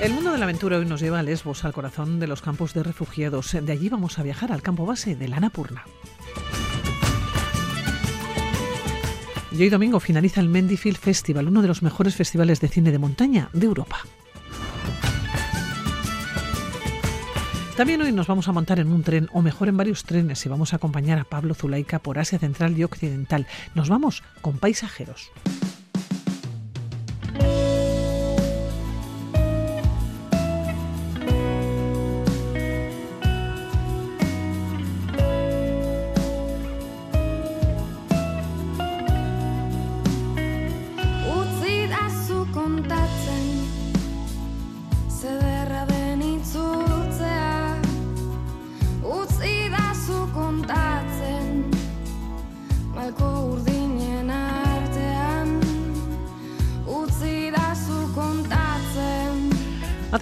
El mundo de la aventura hoy nos lleva a Lesbos, al corazón de los campos de refugiados. De allí vamos a viajar al campo base de la Annapurna. Y hoy domingo finaliza el Mendyfield Festival, uno de los mejores festivales de cine de montaña de Europa. También hoy nos vamos a montar en un tren, o mejor en varios trenes, y vamos a acompañar a Pablo Zulaika por Asia Central y Occidental. Nos vamos con paisajeros.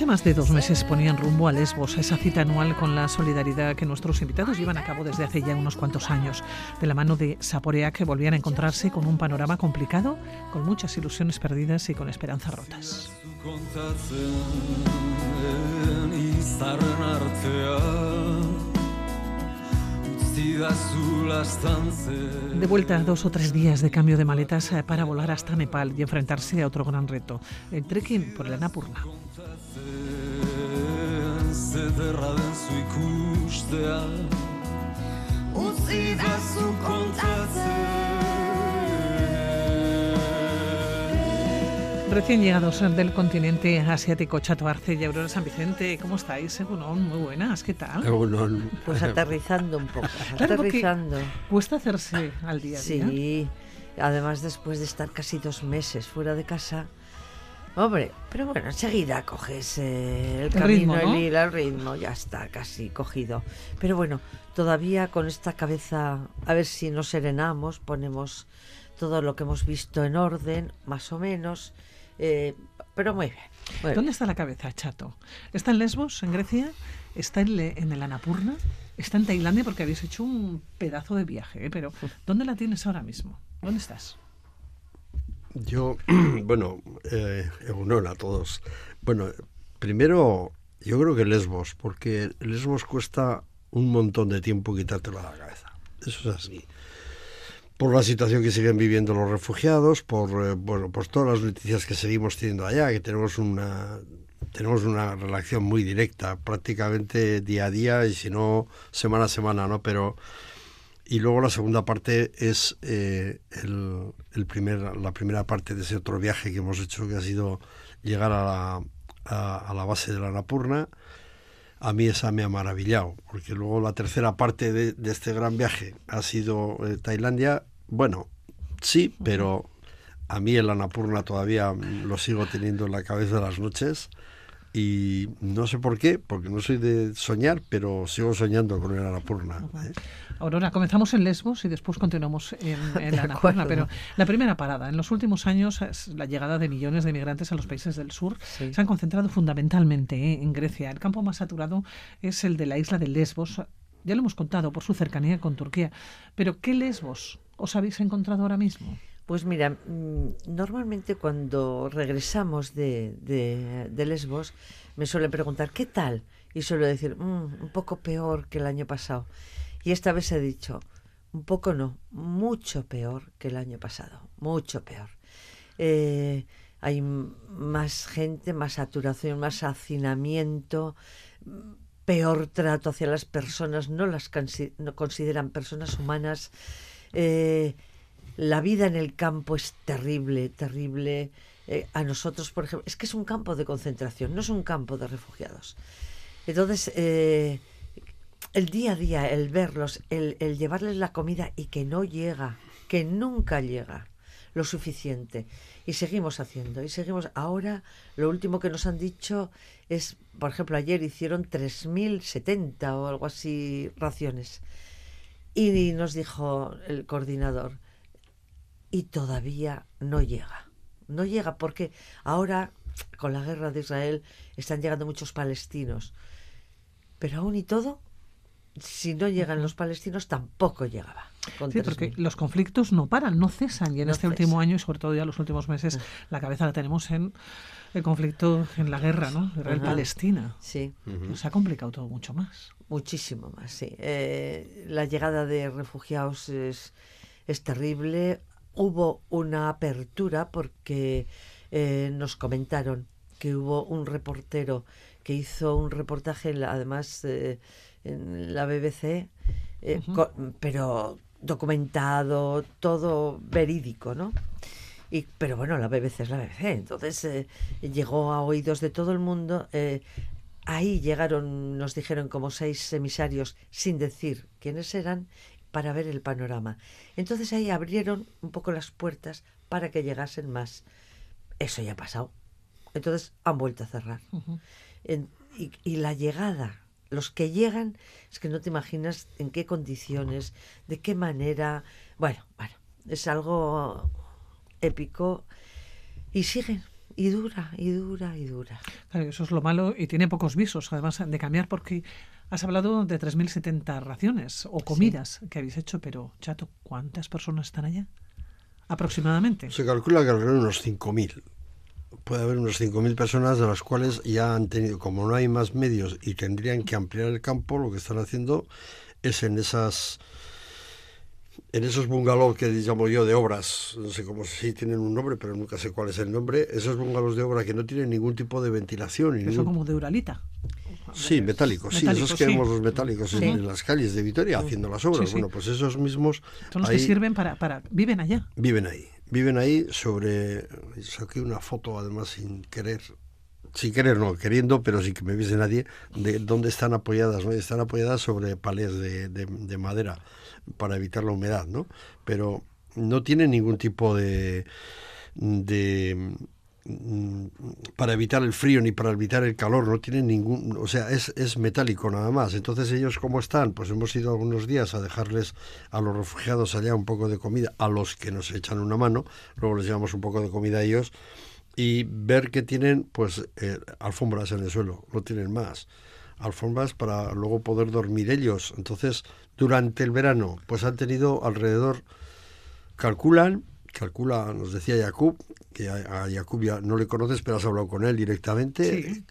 Más de dos meses ponían rumbo a Lesbos, esa cita anual con la solidaridad que nuestros invitados llevan a cabo desde hace ya unos cuantos años. De la mano de Saporea, que volvían a encontrarse con un panorama complicado, con muchas ilusiones perdidas y con esperanzas rotas. De vuelta a dos o tres días de cambio de maletas eh, para volar hasta Nepal y enfrentarse a otro gran reto, el trekking por el Annapurna. Recién llegados del continente asiático, Chato Arce y Aurora San Vicente, ¿cómo estáis? muy buenas, ¿qué tal? Pues aterrizando un poco, aterrizando. Cuesta hacerse al día a día. Sí, además después de estar casi dos meses fuera de casa, Hombre, pero bueno, enseguida coges eh, el, camino, ritmo, el, ritmo, ya está casi cogido. Pero bueno, todavía con esta cabeza, a ver si nos serenamos, ponemos todo lo que hemos visto en orden, más o menos, eh, pero muy bien, ¿Dónde está la cabeza, Chato? ¿Está en Lesbos, en Grecia? ¿Está en, en el Anapurna? ¿Está en Tailandia? Porque habéis hecho un pedazo de viaje, ¿eh? pero ¿dónde la tienes ahora mismo? ¿Dónde estás? Yo, bueno, eh, a todos. Bueno, primero, yo creo que Lesbos, porque Lesbos cuesta un montón de tiempo quitártelo a la cabeza. Eso es así. Por la situación que siguen viviendo los refugiados, por, eh, bueno, por todas las noticias que seguimos teniendo allá, que tenemos una, tenemos una relación muy directa, prácticamente día a día y si no, semana a semana, ¿no? Pero y luego la segunda parte es eh, el, primer, la primera parte de ese otro viaje que hemos hecho, que ha sido llegar a la, a, la base de la Napurna. A mí esa me ha maravillado, porque luego la tercera parte de, este gran viaje ha sido eh, Tailandia. Bueno, sí, pero a mí el Annapurna todavía lo sigo teniendo en la cabeza de las noches y no sé por qué, porque no soy de soñar, pero sigo soñando con el Annapurna. ¿eh? Aurora, comenzamos en Lesbos y después continuamos en, en la Annapurna, pero la primera parada. En los últimos años, la llegada de millones de migrantes a los países del sur se han concentrado fundamentalmente ¿eh? en Grecia. El campo más saturado es el de la isla de Lesbos. Ya lo hemos contado por su cercanía con Turquía. Pero ¿qué Lesbos os habéis encontrado ahora mismo? Pues mira, mm, normalmente cuando regresamos de, Lesbos me suelen preguntar, ¿qué tal? Y suelo decir, mm, un poco peor que el año pasado. Y esta vez he dicho, un poco no, mucho peor que el año pasado, mucho peor. Eh, hay más gente, más saturación, más hacinamiento, peor trato hacia las personas, no las consideran personas humanas. Eh, la vida en el campo es terrible, terrible. Eh, a nosotros, por ejemplo, es que es un campo de concentración, no es un campo de refugiados. Entonces, eh, el día a día, el verlos, el, el, llevarles la comida y que no llega, que nunca llega lo suficiente. Y seguimos haciendo, y seguimos. Ahora, lo último que nos han dicho es, por ejemplo, ayer hicieron 3.070 o algo así raciones. Y nos dijo el coordinador, y todavía no llega. No llega porque ahora, con la guerra de Israel, están llegando muchos palestinos. Pero aún y todo, si no llegan los palestinos, tampoco llegaba. sí, porque los conflictos no paran, no cesan. Y en este último año, y sobre todo ya los últimos meses, ah. la cabeza la tenemos en el conflicto, en la guerra, ¿no? Israel-Palestina. Sí. Se ha complicado todo mucho más. Muchísimo más, sí. Eh, la llegada de refugiados es, es terrible. Hubo una apertura porque eh, nos comentaron que hubo un reportero que hizo un reportaje, además eh, en la BBC, eh, pero documentado, todo verídico, ¿no? Y, pero bueno, la BBC es la BBC, entonces eh, llegó a oídos de todo el mundo. ahí llegaron, nos dijeron como seis emisarios, sin decir quiénes eran, para ver el panorama. Entonces ahí abrieron un poco las puertas para que llegasen más. Eso ya ha pasado. Entonces han vuelto a cerrar. y, la llegada, los que llegan, es que no te imaginas en qué condiciones, de qué manera. Bueno, bueno, es algo épico y siguen. Y dura, y dura, y dura. Claro, eso es lo malo y tiene pocos visos, además de cambiar, porque has hablado de 3.070 raciones o comidas que habéis hecho, pero Chato, ¿cuántas personas están allá? Aproximadamente. Se calcula que alrededor de unos 5.000 puede haber unos 5.000 personas de las cuales ya han tenido, como no hay más medios y tendrían que ampliar el campo, lo que están haciendo es en esas en esos bungalows que llamo yo de obras, no sé cómo si tienen un nombre, pero nunca sé cuál es el nombre, esos bungalows de obra que no tienen ningún tipo de ventilación. Y son como de uralita. Sí, metálicos, sí, esos que vemos los metálicos en, las calles de Vitoria haciendo las obras. Bueno, pues esos mismos... Son los que sirven para, para... Viven allá. Viven ahí viven ahí sobre... Saqué una foto además sin querer, sin querer no, queriendo, pero sin que me viese nadie, de dónde están apoyadas, ¿no? Están apoyadas sobre palés de, de, madera para evitar la humedad, ¿no? Pero no tienen ningún tipo de, de para evitar el frío ni para evitar el calor, no tienen ningún, o sea, es, es metálico nada más. Entonces ellos cómo están, pues hemos ido algunos días a dejarles a los refugiados allá un poco de comida, a los que nos echan una mano, luego les llevamos un poco de comida a ellos y ver que tienen pues eh, alfombras en el suelo, no tienen más. Alfombras para luego poder dormir ellos. Entonces, durante el verano, pues han tenido alrededor, calculan, calcula, nos decía Jacob, que a, a ya no le conoces, pero has hablado con él directamente, eh,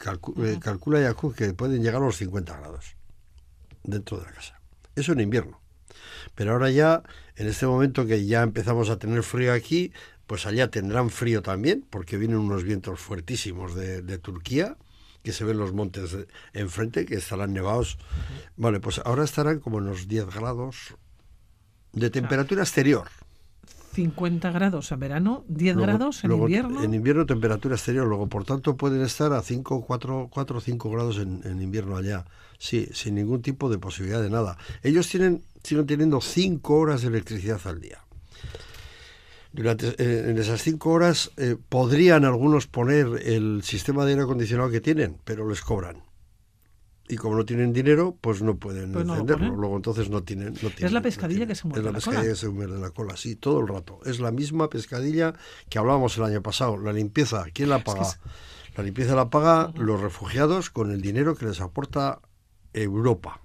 calcula Jacob que pueden llegar a los 50 grados dentro de la casa. Eso en invierno. Pero ahora ya, en este momento que ya empezamos a tener frío aquí, pues allá tendrán frío también, porque vienen unos vientos fuertísimos de, Turquía, que se ven los montes enfrente, que estarán nevados. Vale, pues ahora estarán como en los 10 grados de temperatura exterior. 50 grados en verano, 10 grados en invierno. En invierno temperatura exterior, luego por tanto pueden estar a 5, 4, 4 5 grados en, invierno allá. Sí, sin ningún tipo de posibilidad de nada. Ellos tienen, siguen teniendo 5 horas de electricidad al día. Durante, eh, en esas 5 horas eh, podrían algunos poner el sistema de aire acondicionado que tienen, pero les cobran y como no tienen dinero, pues no pueden pues encenderlo. Luego entonces no tienen, Es la pescadilla que se muerde la, la pescadilla que se muerde la cola, sí, todo el rato. Es la misma pescadilla que hablábamos el año pasado. La limpieza, ¿quién la paga? La limpieza la paga los refugiados con el dinero que les aporta Europa.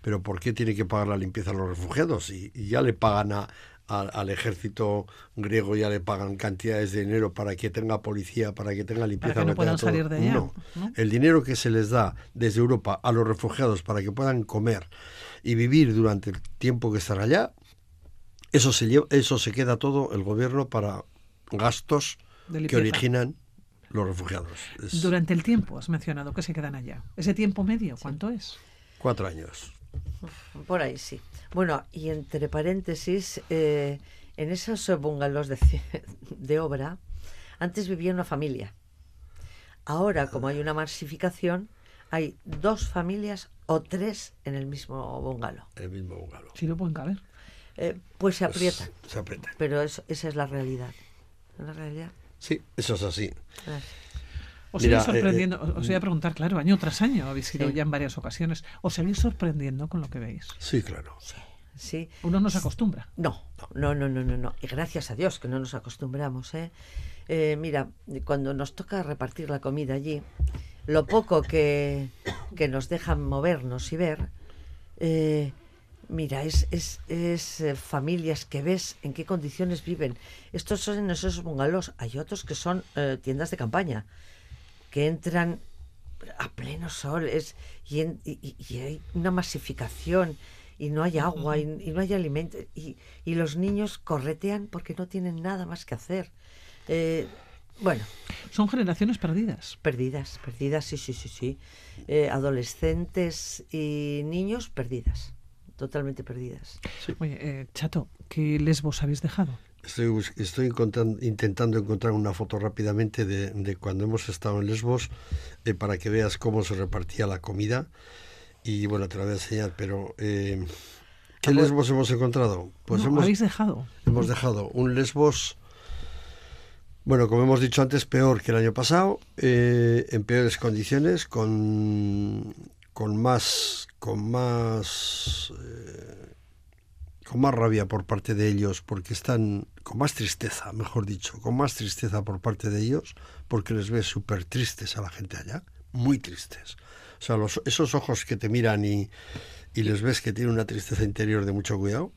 Pero ¿por qué tiene que pagar la limpieza a los refugiados? y ya le pagan a, al, ejército griego ya le pagan cantidades de dinero para que tenga policía, para que tenga limpieza. Para que no puedan salir de allá. No. el dinero que se les da desde Europa a los refugiados para que puedan comer y vivir durante el tiempo que están allá, eso se, lleva, eso se queda todo el gobierno para gastos que originan los refugiados. Durante el tiempo, has mencionado que se quedan allá. ¿Ese tiempo medio cuánto es? Cuatro años. Por ahí sí. Bueno, y entre paréntesis, eh, en esos bungalows de, de obra, antes vivía una familia. Ahora, como hay una masificación, hay dos familias o tres en el mismo bungalow. El mismo bungalow. Si no pueden caber. Eh, pues se aprietan. se aprietan. Pero esa es la realidad. La realidad. Sí, eso es así. Os seguís eh, sorprendiendo, os voy a preguntar, claro, año tras año habéis ido ya en varias ocasiones. ¿Os seguís sorprendiendo con lo que veis? Sí, claro. Sí. Uno no se acostumbra. No, no, no, no, no, no. Y gracias a Dios que no nos acostumbramos, ¿eh? eh mira, cuando nos toca repartir la comida allí, lo poco que, que nos dejan movernos y ver, Eh, mira, es, es, es eh, familias que ves en qué condiciones viven. Estos son esos bungalows. Hay otros que son eh, tiendas de campaña, que entran a pleno sol es, y, y, hay una masificación y no hay agua y, no hay alimento y, los niños corretean porque no tienen nada más que hacer. Eh, bueno. Son generaciones perdidas. Perdidas, perdidas, sí, sí, sí, sí. Eh, adolescentes y niños perdidas, totalmente perdidas. Oye, eh, Chato, ¿qué lesbos habéis dejado? Estoy, estoy intentando encontrar una foto rápidamente de, cuando hemos estado en Lesbos eh, para que veas cómo se repartía la comida. Y bueno, te la voy a enseñar, pero ¿qué Lesbos hemos encontrado? Pues hemos, habéis dejado. Hemos dejado un Lesbos bueno, como hemos dicho antes, peor que el año pasado, eh, en peores condiciones, con, con más, con más, eh, con más rabia por parte de ellos, porque están con más tristeza, mejor dicho, con más tristeza por parte de ellos, porque les ves súper tristes a la gente allá, muy tristes. O sea, los, esos ojos que te miran y, y les ves que tienen una tristeza interior de mucho cuidado.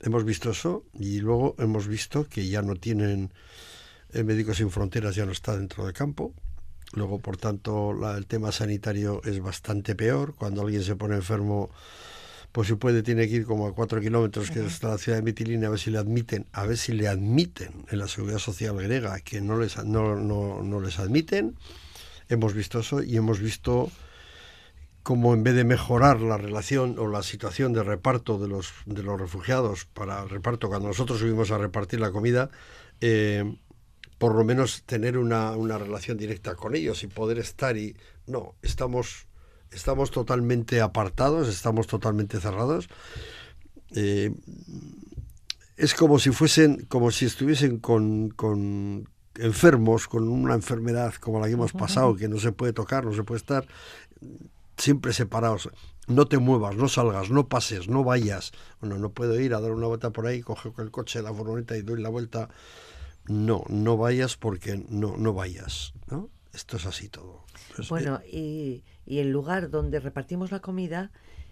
Hemos visto eso y luego hemos visto que ya no tienen el Médicos Sin Fronteras ya no está dentro del campo. Luego, por tanto, el tema sanitario es bastante peor. Cuando alguien se pone enfermo, pues si puede, tiene que ir como a cuatro kilómetros, que está la ciudad de Mitilini, a ver si le admiten, a ver si le admiten en la seguridad social griega, que no les, no, no, no les admiten. Hemos visto eso y hemos visto cómo en vez de mejorar la relación o la situación de reparto de los, de los refugiados para el reparto, cuando nosotros subimos a repartir la comida, eh, por lo menos tener una, una relación directa con ellos y poder estar y no, estamos, estamos totalmente apartados, estamos totalmente cerrados. Eh, es como si fuesen, como si estuviesen con, con enfermos, con una enfermedad como la que hemos pasado, que no se puede tocar, no se puede estar, siempre separados. No te muevas, no salgas, no pases, no vayas. Bueno, no puedo ir a dar una vuelta por ahí, coge el coche, la furgoneta y doy la vuelta no, no vayas porque no, no vayas, ¿no? Esto es así todo. Pues, bueno, y, y, el lugar donde repartimos la comida,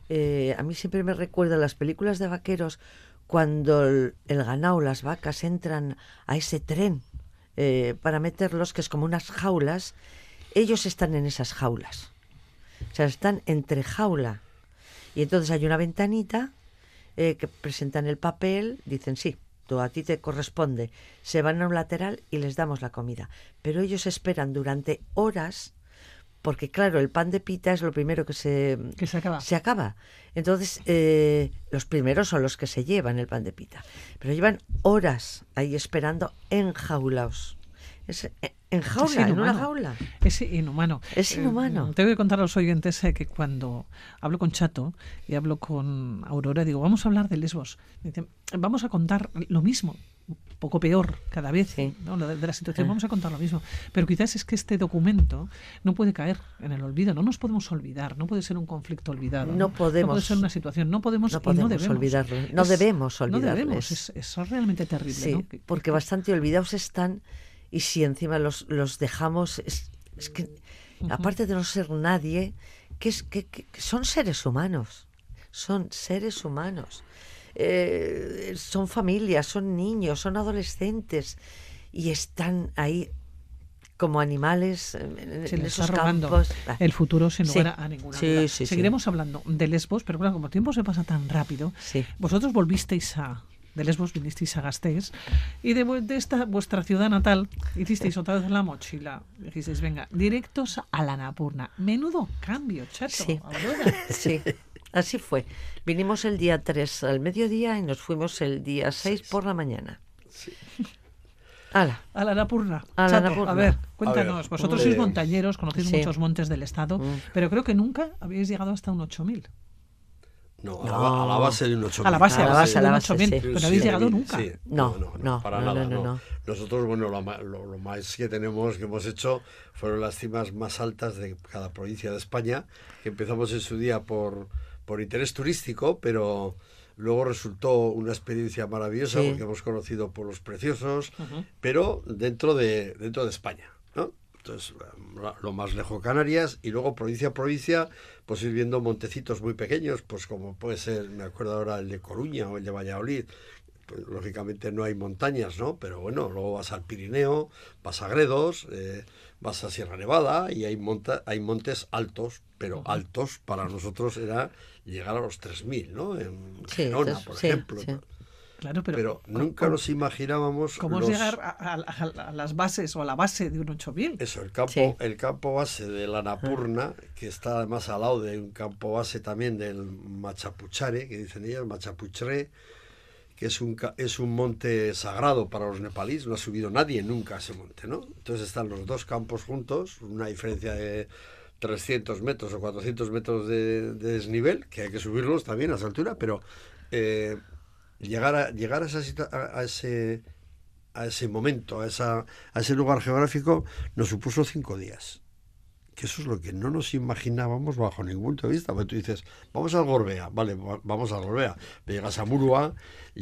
eh, a mí siempre me recuerda las películas de vaqueros cuando el, ganado, las vacas entran a ese tren eh, para meterlos, que es como unas jaulas, ellos están en esas jaulas. O sea, están entre jaula. Y entonces hay una ventanita eh, que presentan el papel, dicen sí, a ti te corresponde, se van a un lateral y les damos la comida. Pero ellos esperan durante horas porque claro, el pan de pita es lo primero que se, se acaba. Se acaba. Entonces, eh, los primeros son los que se llevan el pan de pita. Pero llevan horas ahí esperando enjaulados. Es, eh, en jaula, en una jaula. Es inhumano. Es eh, inhumano. tengo que contar a los oyentes que cuando hablo con Chato y hablo con Aurora, digo, vamos a hablar de Lesbos. vamos a contar lo mismo, poco peor cada vez de, la situación. Ah. Vamos a contar lo mismo. Pero quizás es que este documento no puede caer en el olvido. No nos podemos olvidar. No puede ser un conflicto olvidado. No, podemos. No puede ser una situación. No podemos, no podemos debemos. olvidarlo. No debemos olvidarlo. No debemos. Es, es realmente terrible. porque bastante olvidados están y si encima los, los dejamos, es, que, aparte de no ser nadie, que, es, que, son seres humanos, son seres humanos. Eh, son familias, son niños, son adolescentes y están ahí como animales en, esos campos. El futuro sin lugar a, ninguna Seguiremos hablando de Lesbos, pero claro, como el tiempo se pasa tan rápido, vosotros volvisteis a, de Lesbos vinisteis a Gasteiz y de, esta vuestra ciudad natal hicisteis otra vez la mochila. Dijisteis, venga, directos a la Napurna. Menudo cambio, chato. Sí. sí. Así fue. Vinimos el día 3 al mediodía y nos fuimos el día 6 por la mañana. Sí. Ala. A la Napurna. A, la Napurna. a ver, cuéntanos. Vosotros sois montañeros, conocéis muchos montes del estado, mm. pero creo que nunca habéis llegado hasta un 8000. No, A, la, base de un 8.000. A la base, a la base, a la base. Pero no habéis llegado nunca. no, no, no, para nada. No, Nosotros, bueno, lo, lo, más que tenemos, que hemos hecho, fueron las cimas más altas de cada provincia de España, que empezamos en su día por, por interés turístico, pero luego resultó una experiencia maravillosa porque hemos conocido pueblos preciosos, pero dentro de, dentro de España. ¿no? Entonces, lo más lejos Canarias y luego provincia a provincia, pues ir viendo montecitos muy pequeños, pues como puede ser, me acuerdo ahora el de Coruña o el de Valladolid, pues, lógicamente no hay montañas, ¿no? Pero bueno, luego vas al Pirineo, vas a Gredos, eh, vas a Sierra Nevada y hay, monta hay montes altos, pero altos para nosotros era llegar a los 3.000, ¿no? En Girona, por ejemplo. Claro, pero, nunca nos imaginábamos. ¿Cómo llegar a, las bases o a la base de un 8000? Eso, el campo, el campo base de la Napurna, que está además al lado de un campo base también del Machapuchare, que dicen ellos, Machapuchre, que es un, es un monte sagrado para los nepalíes, no ha subido nadie nunca a ese monte, ¿no? Entonces están los dos campos juntos, una diferencia de 300 metros o 400 metros de, desnivel, que hay que subirlos también a esa altura, pero eh, llegar, a, llegar a, esa, a, ese, a ese momento, a, esa, a ese lugar geográfico, nos supuso cinco días que eso es lo que no nos imaginábamos bajo ningún punto de vista. Porque tú dices, vamos al Gorbea, vale, vamos al Gorbea. Llegas a Murua,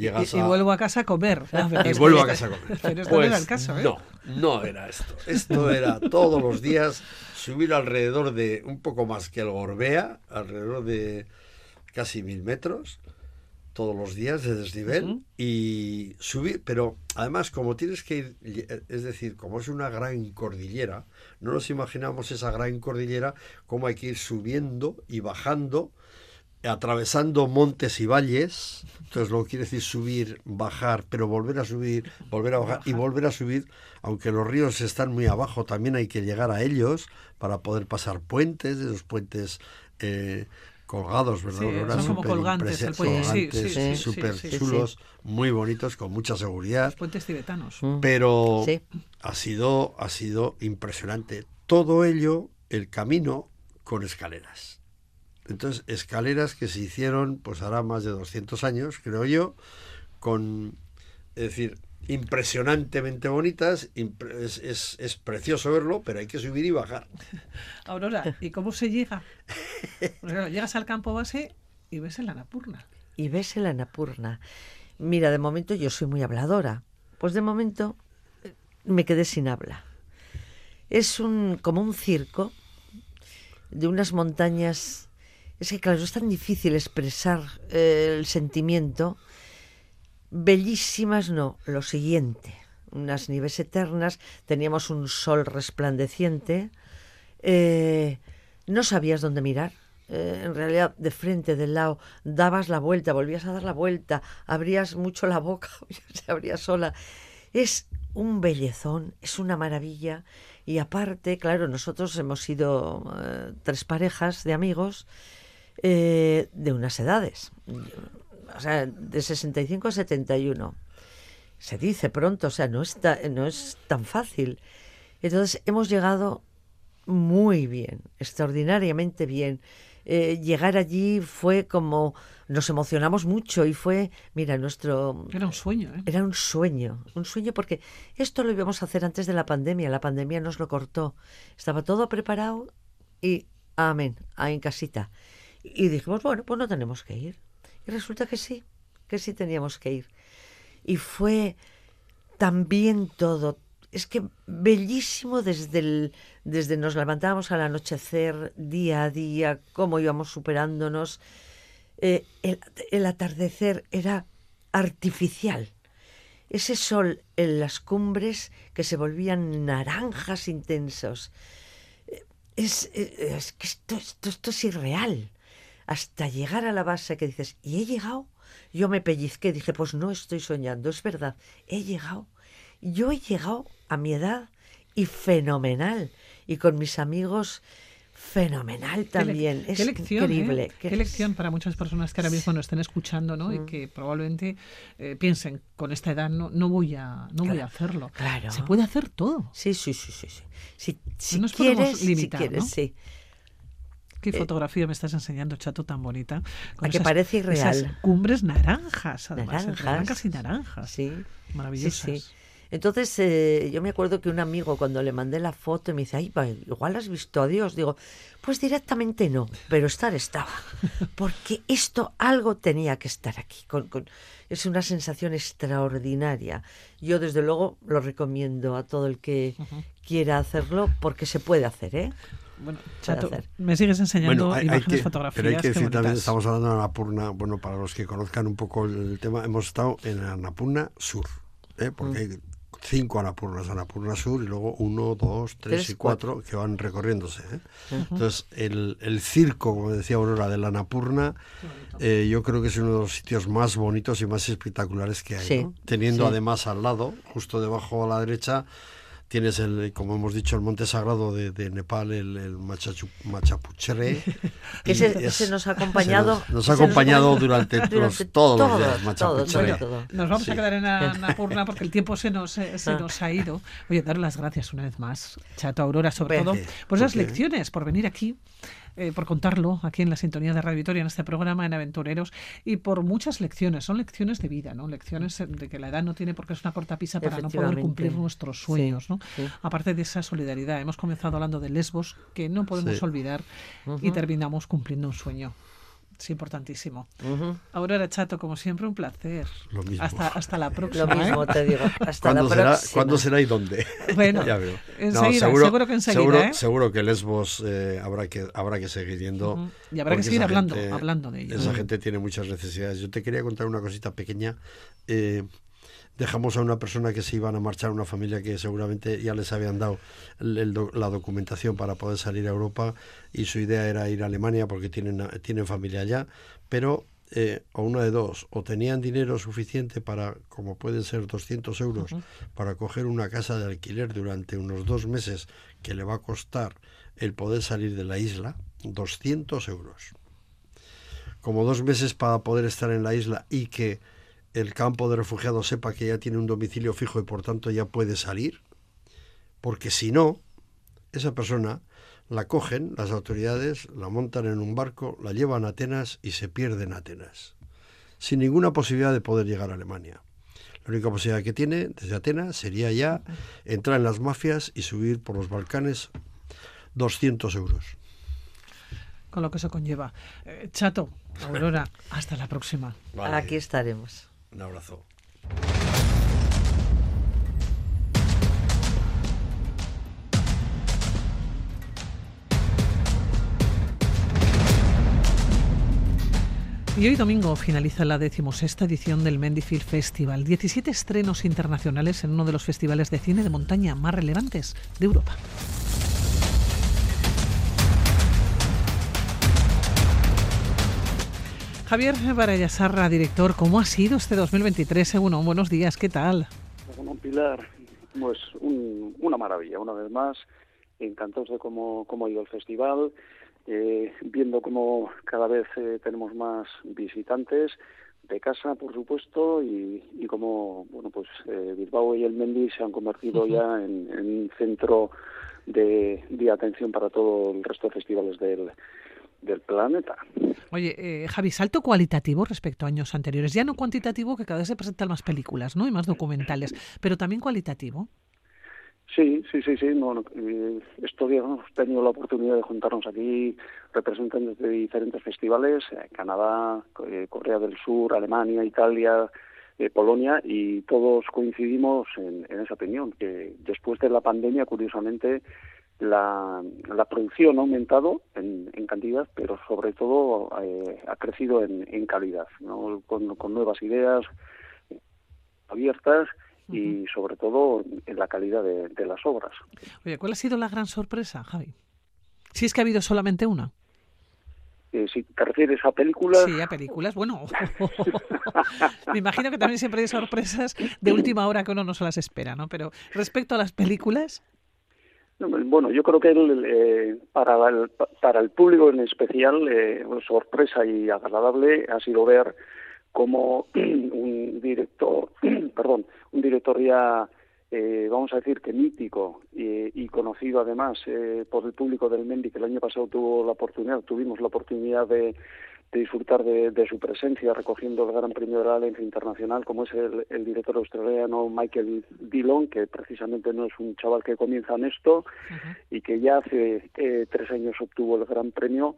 llegas y, a... Y vuelvo a casa a comer. y vuelvo a casa a comer. Pero esto no era el caso, ¿eh? No, no era esto. Esto era todos los días subir alrededor de, un poco más que el Gorbea, alrededor de casi mil metros, todos los días de desnivel y subir, pero además como tienes que ir, es decir, como es una gran cordillera, no nos imaginamos esa gran cordillera, como hay que ir subiendo y bajando, atravesando montes y valles, entonces lo que quiere decir subir, bajar, pero volver a subir, volver a bajar y volver a subir, aunque los ríos están muy abajo, también hay que llegar a ellos para poder pasar puentes, esos puentes eh, colgados, ¿verdad? son como colgantes, el puente. súper chulos, muy bonitos, con mucha seguridad. puentes tibetanos. Mm. Pero ha sido, ha sido impresionante. Todo ello, el camino con escaleras. Entonces, escaleras que se hicieron, pues hará más de 200 años, creo yo, con, es decir, impresionantemente bonitas, es, es, precioso verlo, pero hay que subir y bajar. Aurora, ¿y cómo se llega? llegas al campo base y ves el Anapurna. Y ves el Anapurna. Mira, de momento yo soy muy habladora. Pues de momento eh, me quedé sin habla. Es un como un circo de unas montañas. Es que claro, es tan difícil expresar eh, el sentimiento Bellísimas no, lo siguiente, unas nieves eternas, teníamos un sol resplandeciente, eh, no sabías dónde mirar. Eh, en realidad, de frente, del lado, dabas la vuelta, volvías a dar la vuelta, abrías mucho la boca, se abría sola. Es un bellezón, es una maravilla. Y aparte, claro, nosotros hemos sido tres parejas de amigos de unas edades o sea, de 65 a 71. Se dice pronto, o sea, no, está, no es tan fácil. Entonces, hemos llegado muy bien, extraordinariamente bien. Eh, llegar allí fue como nos emocionamos mucho y fue, mira, nuestro... Era un sueño, ¿eh? Era un sueño, un sueño porque esto lo íbamos a hacer antes de la pandemia, la pandemia nos lo cortó. Estaba todo preparado y amén, ahí en casita. Y dijimos, bueno, pues no tenemos que ir. Y resulta que sí, que sí teníamos que ir. Y fue también todo. Es que bellísimo desde el, desde nos levantábamos al anochecer, día a día, cómo íbamos superándonos. Eh, el, atardecer era artificial. Ese sol en las cumbres que se volvían naranjas intensos. Eh, es, es, que esto, esto, esto es irreal hasta llegar a la base que dices, ¿y he llegado? Yo me pellizqué, dije, pues no estoy soñando, es verdad, he llegado. Yo he llegado a mi edad y fenomenal. Y con mis amigos, fenomenal también. es increíble. ¿eh? Qué, lección para muchas personas que ahora mismo nos estén escuchando ¿no? y que probablemente eh, piensen, con esta edad no, no, voy, a, no voy a hacerlo. Claro. Se puede hacer todo. Sí, sí, sí. sí, sí. Si, si quieres, si quieres, sí. Qué eh, fotografía me estás enseñando, chato, tan bonita. a que parece irreal. Esas cumbres naranjas, además. Naranjas. Blancas y naranjas. Sí. Maravillosas. Entonces, eh, yo me acuerdo que un amigo cuando le mandé la foto me dice, ay, igual has visto a Dios. Digo, pues directamente no, pero estar estaba. Porque esto algo tenía que estar aquí. Con, es una sensación extraordinaria. Yo, desde luego, lo recomiendo a todo el que quiera hacerlo porque se puede hacer, ¿eh? Bueno, Chato, me sigues enseñando imágenes, fotografías. Pero hay que decir también, estamos hablando de Annapurna, bueno, para los que conozcan un poco el tema, hemos estado en Annapurna Sur, ¿eh? porque hay cinco Annapurnas, Annapurna Sur, y luego uno, dos, tres, y cuatro, que van recorriéndose. ¿eh? Entonces, el, el, circo, como decía Aurora, de la Annapurna, eh, yo creo que es uno de los sitios más bonitos y más espectaculares que hay. Teniendo además al lado, justo debajo a la derecha, Tienes, el, como hemos dicho, el monte sagrado de, de Nepal, el, el Machachu, Machapuchere. ese, nos ha acompañado. Nos, ha acompañado durante, todos, los días, Machapuchere. nos vamos a quedar en Annapurna porque el tiempo se nos, se ah. nos ha ido. Oye, dar las gracias una vez más, Chato Aurora, sobre todo por esas lecciones, por venir aquí eh, por contarlo aquí en la sintonía de Radio Victoria, en este programa en Aventureros, y por muchas lecciones. Son lecciones de vida, ¿no? Lecciones de que la edad no tiene por qué es una cortapisa para no poder cumplir nuestros sueños, ¿no? Aparte de esa solidaridad, hemos comenzado hablando de Lesbos, que no podemos olvidar, y terminamos cumpliendo un sueño. Es importantísimo. Ahora era Chato, como siempre, un placer. Lo mismo. Hasta, hasta la próxima. Lo mismo ¿eh? te digo. Hasta ¿Cuándo, la será, ¿Cuándo será y dónde? Bueno, ya veo. Enseguida, seguro, que enseguida. Seguro, ¿eh? seguro que Lesbos eh, habrá, que, habrá que seguir yendo. Y habrá que seguir hablando, hablando de ello. Esa gente tiene muchas necesidades. Yo te quería contar una cosita pequeña. Dejamos a una persona que se iban a marchar, una familia que seguramente ya les habían dado la documentación para poder salir a Europa y su idea era ir a Alemania porque tienen, tienen familia allá, pero eh, o una de dos, o tenían dinero suficiente para, como pueden ser 200 euros, para coger una casa de alquiler durante unos dos meses que le va a costar el poder salir de la isla, 200 euros. Como dos meses para poder estar en la isla y que el campo de refugiados sepa que ya tiene un domicilio fijo y por tanto ya puede salir, porque si no, esa persona la cogen las autoridades, la montan en un barco, la llevan a Atenas y se pierde en Atenas, sin ninguna posibilidad de poder llegar a Alemania. La única posibilidad que tiene desde Atenas sería ya entrar en las mafias y subir por los Balcanes 200 euros. Con lo que eso conlleva. Eh, Chato, Aurora, hasta la próxima. Aquí estaremos. Un abrazo. Y hoy domingo finaliza la decimosexta edición del Mendyfield Festival. 17 estrenos internacionales en uno de los festivales de cine de montaña más relevantes de Europa. Javier Barayasarra, director, ¿cómo ha sido este 2023? Según buenos días, ¿qué tal? Bueno, Pilar, pues una maravilla, una vez más, encantados de cómo, cómo ha ido el festival, eh, viendo cómo cada vez eh, tenemos más visitantes de casa, por supuesto, y, y cómo bueno, pues, eh, Bilbao y el Mendy se han convertido ya en, en, un centro de, de atención para todo el resto de festivales del, del planeta. Oye, eh, Javi, salto cualitativo respecto a años anteriores, ya no cuantitativo, que cada vez se presentan más películas, ¿no? Y más documentales, pero también cualitativo. Sí, sí, sí, sí. No, eh, estos días hemos tenido la oportunidad de juntarnos aquí representantes de diferentes festivales, eh, Canadá, eh, Corea del Sur, Alemania, Italia, Polonia, y todos coincidimos en, en, esa opinión, que después de la pandemia, curiosamente, la, la producción ha aumentado en, en cantidad, pero sobre todo eh, ha crecido en, en calidad, ¿no? con, con nuevas ideas abiertas y sobre todo en la calidad de, de, las obras. Oye, ¿cuál ha sido la gran sorpresa, Javi? Si es que ha habido solamente una. Eh, si te refieres a películas. Sí, a películas. Bueno, me imagino que también siempre hay sorpresas de última hora que uno no se las espera, ¿no? Pero respecto a las películas. Bueno, yo creo que eh, para, el, para el público en especial, eh, sorpresa y agradable ha sido ver cómo un director, perdón, un director ya, eh, vamos a decir que mítico y conocido además eh, por el público del Mendy, que el año pasado tuvo la oportunidad, tuvimos la oportunidad de, disfrutar de, su presencia recogiendo el Gran Premio de la Valencia Internacional, como es el, director australiano Michael Dillon, que precisamente no es un chaval que comienza en esto y que ya hace eh, tres años obtuvo el Gran Premio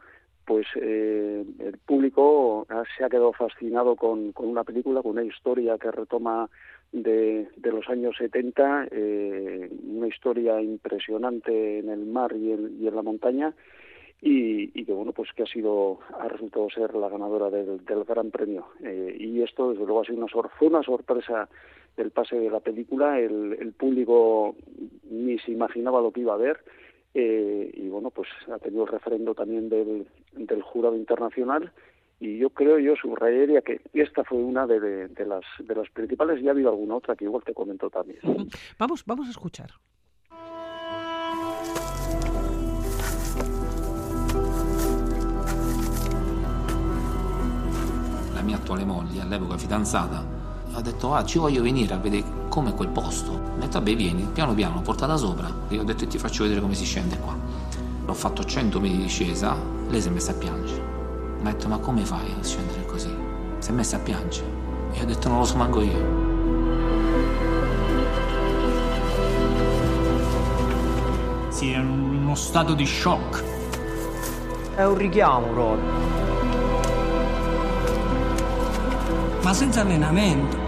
pues eh, el público se ha quedado fascinado con, con, una película, con una historia que retoma de, de los años 70, eh, una historia impresionante en el mar y en, y en la montaña, y, y, que bueno pues que ha sido ha resultado ser la ganadora del, del gran premio. Eh, y esto desde luego ha sido una fue una sorpresa el pase de la película. El, el público ni se imaginaba lo que iba a ver. Eh, y bueno, pues ha tenido el referendo también del, del jurado internacional. Y yo creo, yo subrayaría que esta fue una de, de, las, de las principales. Y ha habido alguna otra que igual te comentó también. Vamos, vamos a escuchar. Mia attuale moglie, all'epoca fidanzata, ha detto ah ci voglio venire a vedere come quel posto. Ho detto vabbè vieni, piano piano l'ho portata sopra. Io ho detto ti faccio vedere come si scende qua. L'ho fatto 100 metri di discesa, lei si è messa a piangere. Mi ha detto ma come fai a scendere così? Si è messa a piangere. Io ho detto non lo so manco io. Sì, è uno stato di shock. È un richiamo, Rod. Ma senza allenamento.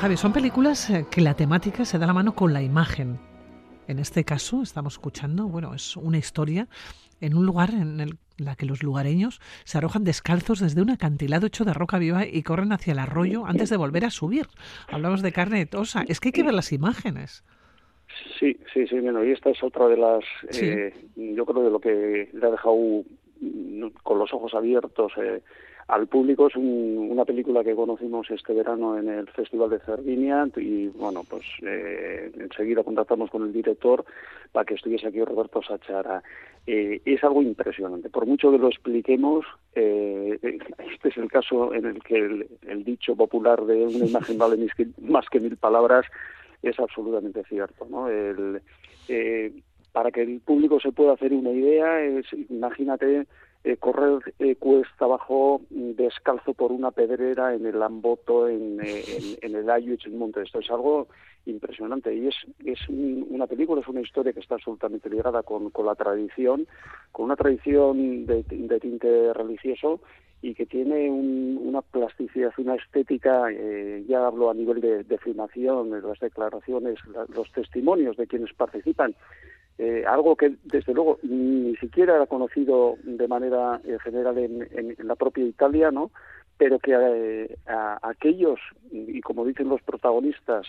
Javi, son películas eh, que la temática se da la mano con la imagen. En este caso estamos escuchando, bueno, es una historia en un lugar en el la que los lugareños se arrojan descalzos desde un acantilado hecho de roca viva y corren hacia el arroyo antes de volver a subir. Hablamos de carne tosa. Es que hay que ver las imágenes. Sí, sí, sí, bueno, y esta es otra de las, eh, yo creo de lo que le ha dejado con los ojos abiertos eh, al público. Es una película que conocimos este verano en el Festival de Cervinia y bueno, pues eh, enseguida contactamos con el director para que estuviese aquí Roberto Sachara. Eh, es algo impresionante. Por mucho que lo expliquemos, eh, este es el caso en el que el, dicho popular de una imagen vale más que mil palabras es absolutamente cierto. ¿no? El, para que el público se pueda hacer una idea, es, imagínate eh, correr eh, cuesta abajo mm, descalzo por una pedrera en el Amboto, en, eh, el y en Monte. Esto es algo impresionante y es, es una película, es una historia que está absolutamente ligada con, con la tradición, con una tradición de, de tinte religioso y que tiene una plasticidad, una estética, eh, ya hablo a nivel de, filmación, de las declaraciones, los testimonios de quienes participan, eh, algo que desde luego ni siquiera era conocido de manera eh, general en, la propia Italia, ¿no? pero que eh, a, aquellos, y como dicen los protagonistas,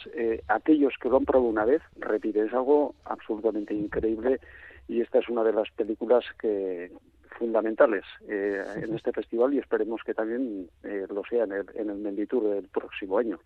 aquellos que lo han probado una vez, repite, es algo absolutamente increíble y esta es una de las películas que, fundamentales eh, en este festival y esperemos que también eh, lo sea en el, en el Menditur del próximo año.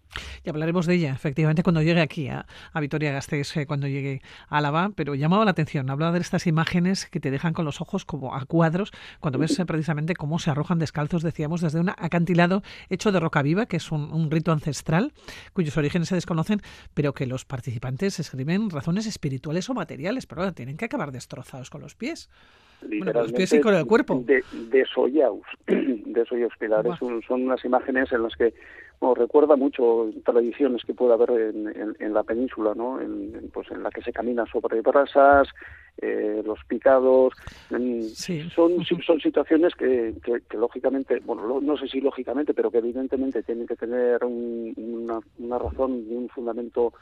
Y hablaremos de ella, efectivamente, cuando llegue aquí a, a Vitoria-Gasteiz, eh, cuando llegue a Álava, pero llamaba la atención, hablaba de estas imágenes que te dejan con los ojos como a cuadros, cuando ves precisamente cómo se arrojan descalzos, decíamos, desde un acantilado hecho de roca viva, que es un, un rito ancestral, cuyos orígenes se desconocen, pero que los participantes escriben razones espirituales o materiales, pero tienen que acabar destrozados con los pies literalmente con el cuerpo. De, de Soyaus, de Soyaus Pilar. son unas imágenes en las que bueno, recuerda mucho tradiciones que puede haber en, en, la península, ¿no? En, pues en la que se camina sobre brasas, eh, los picados. Son, son situaciones que, que, lógicamente, bueno, no sé si lógicamente, pero que evidentemente tienen que tener una, una razón y un fundamento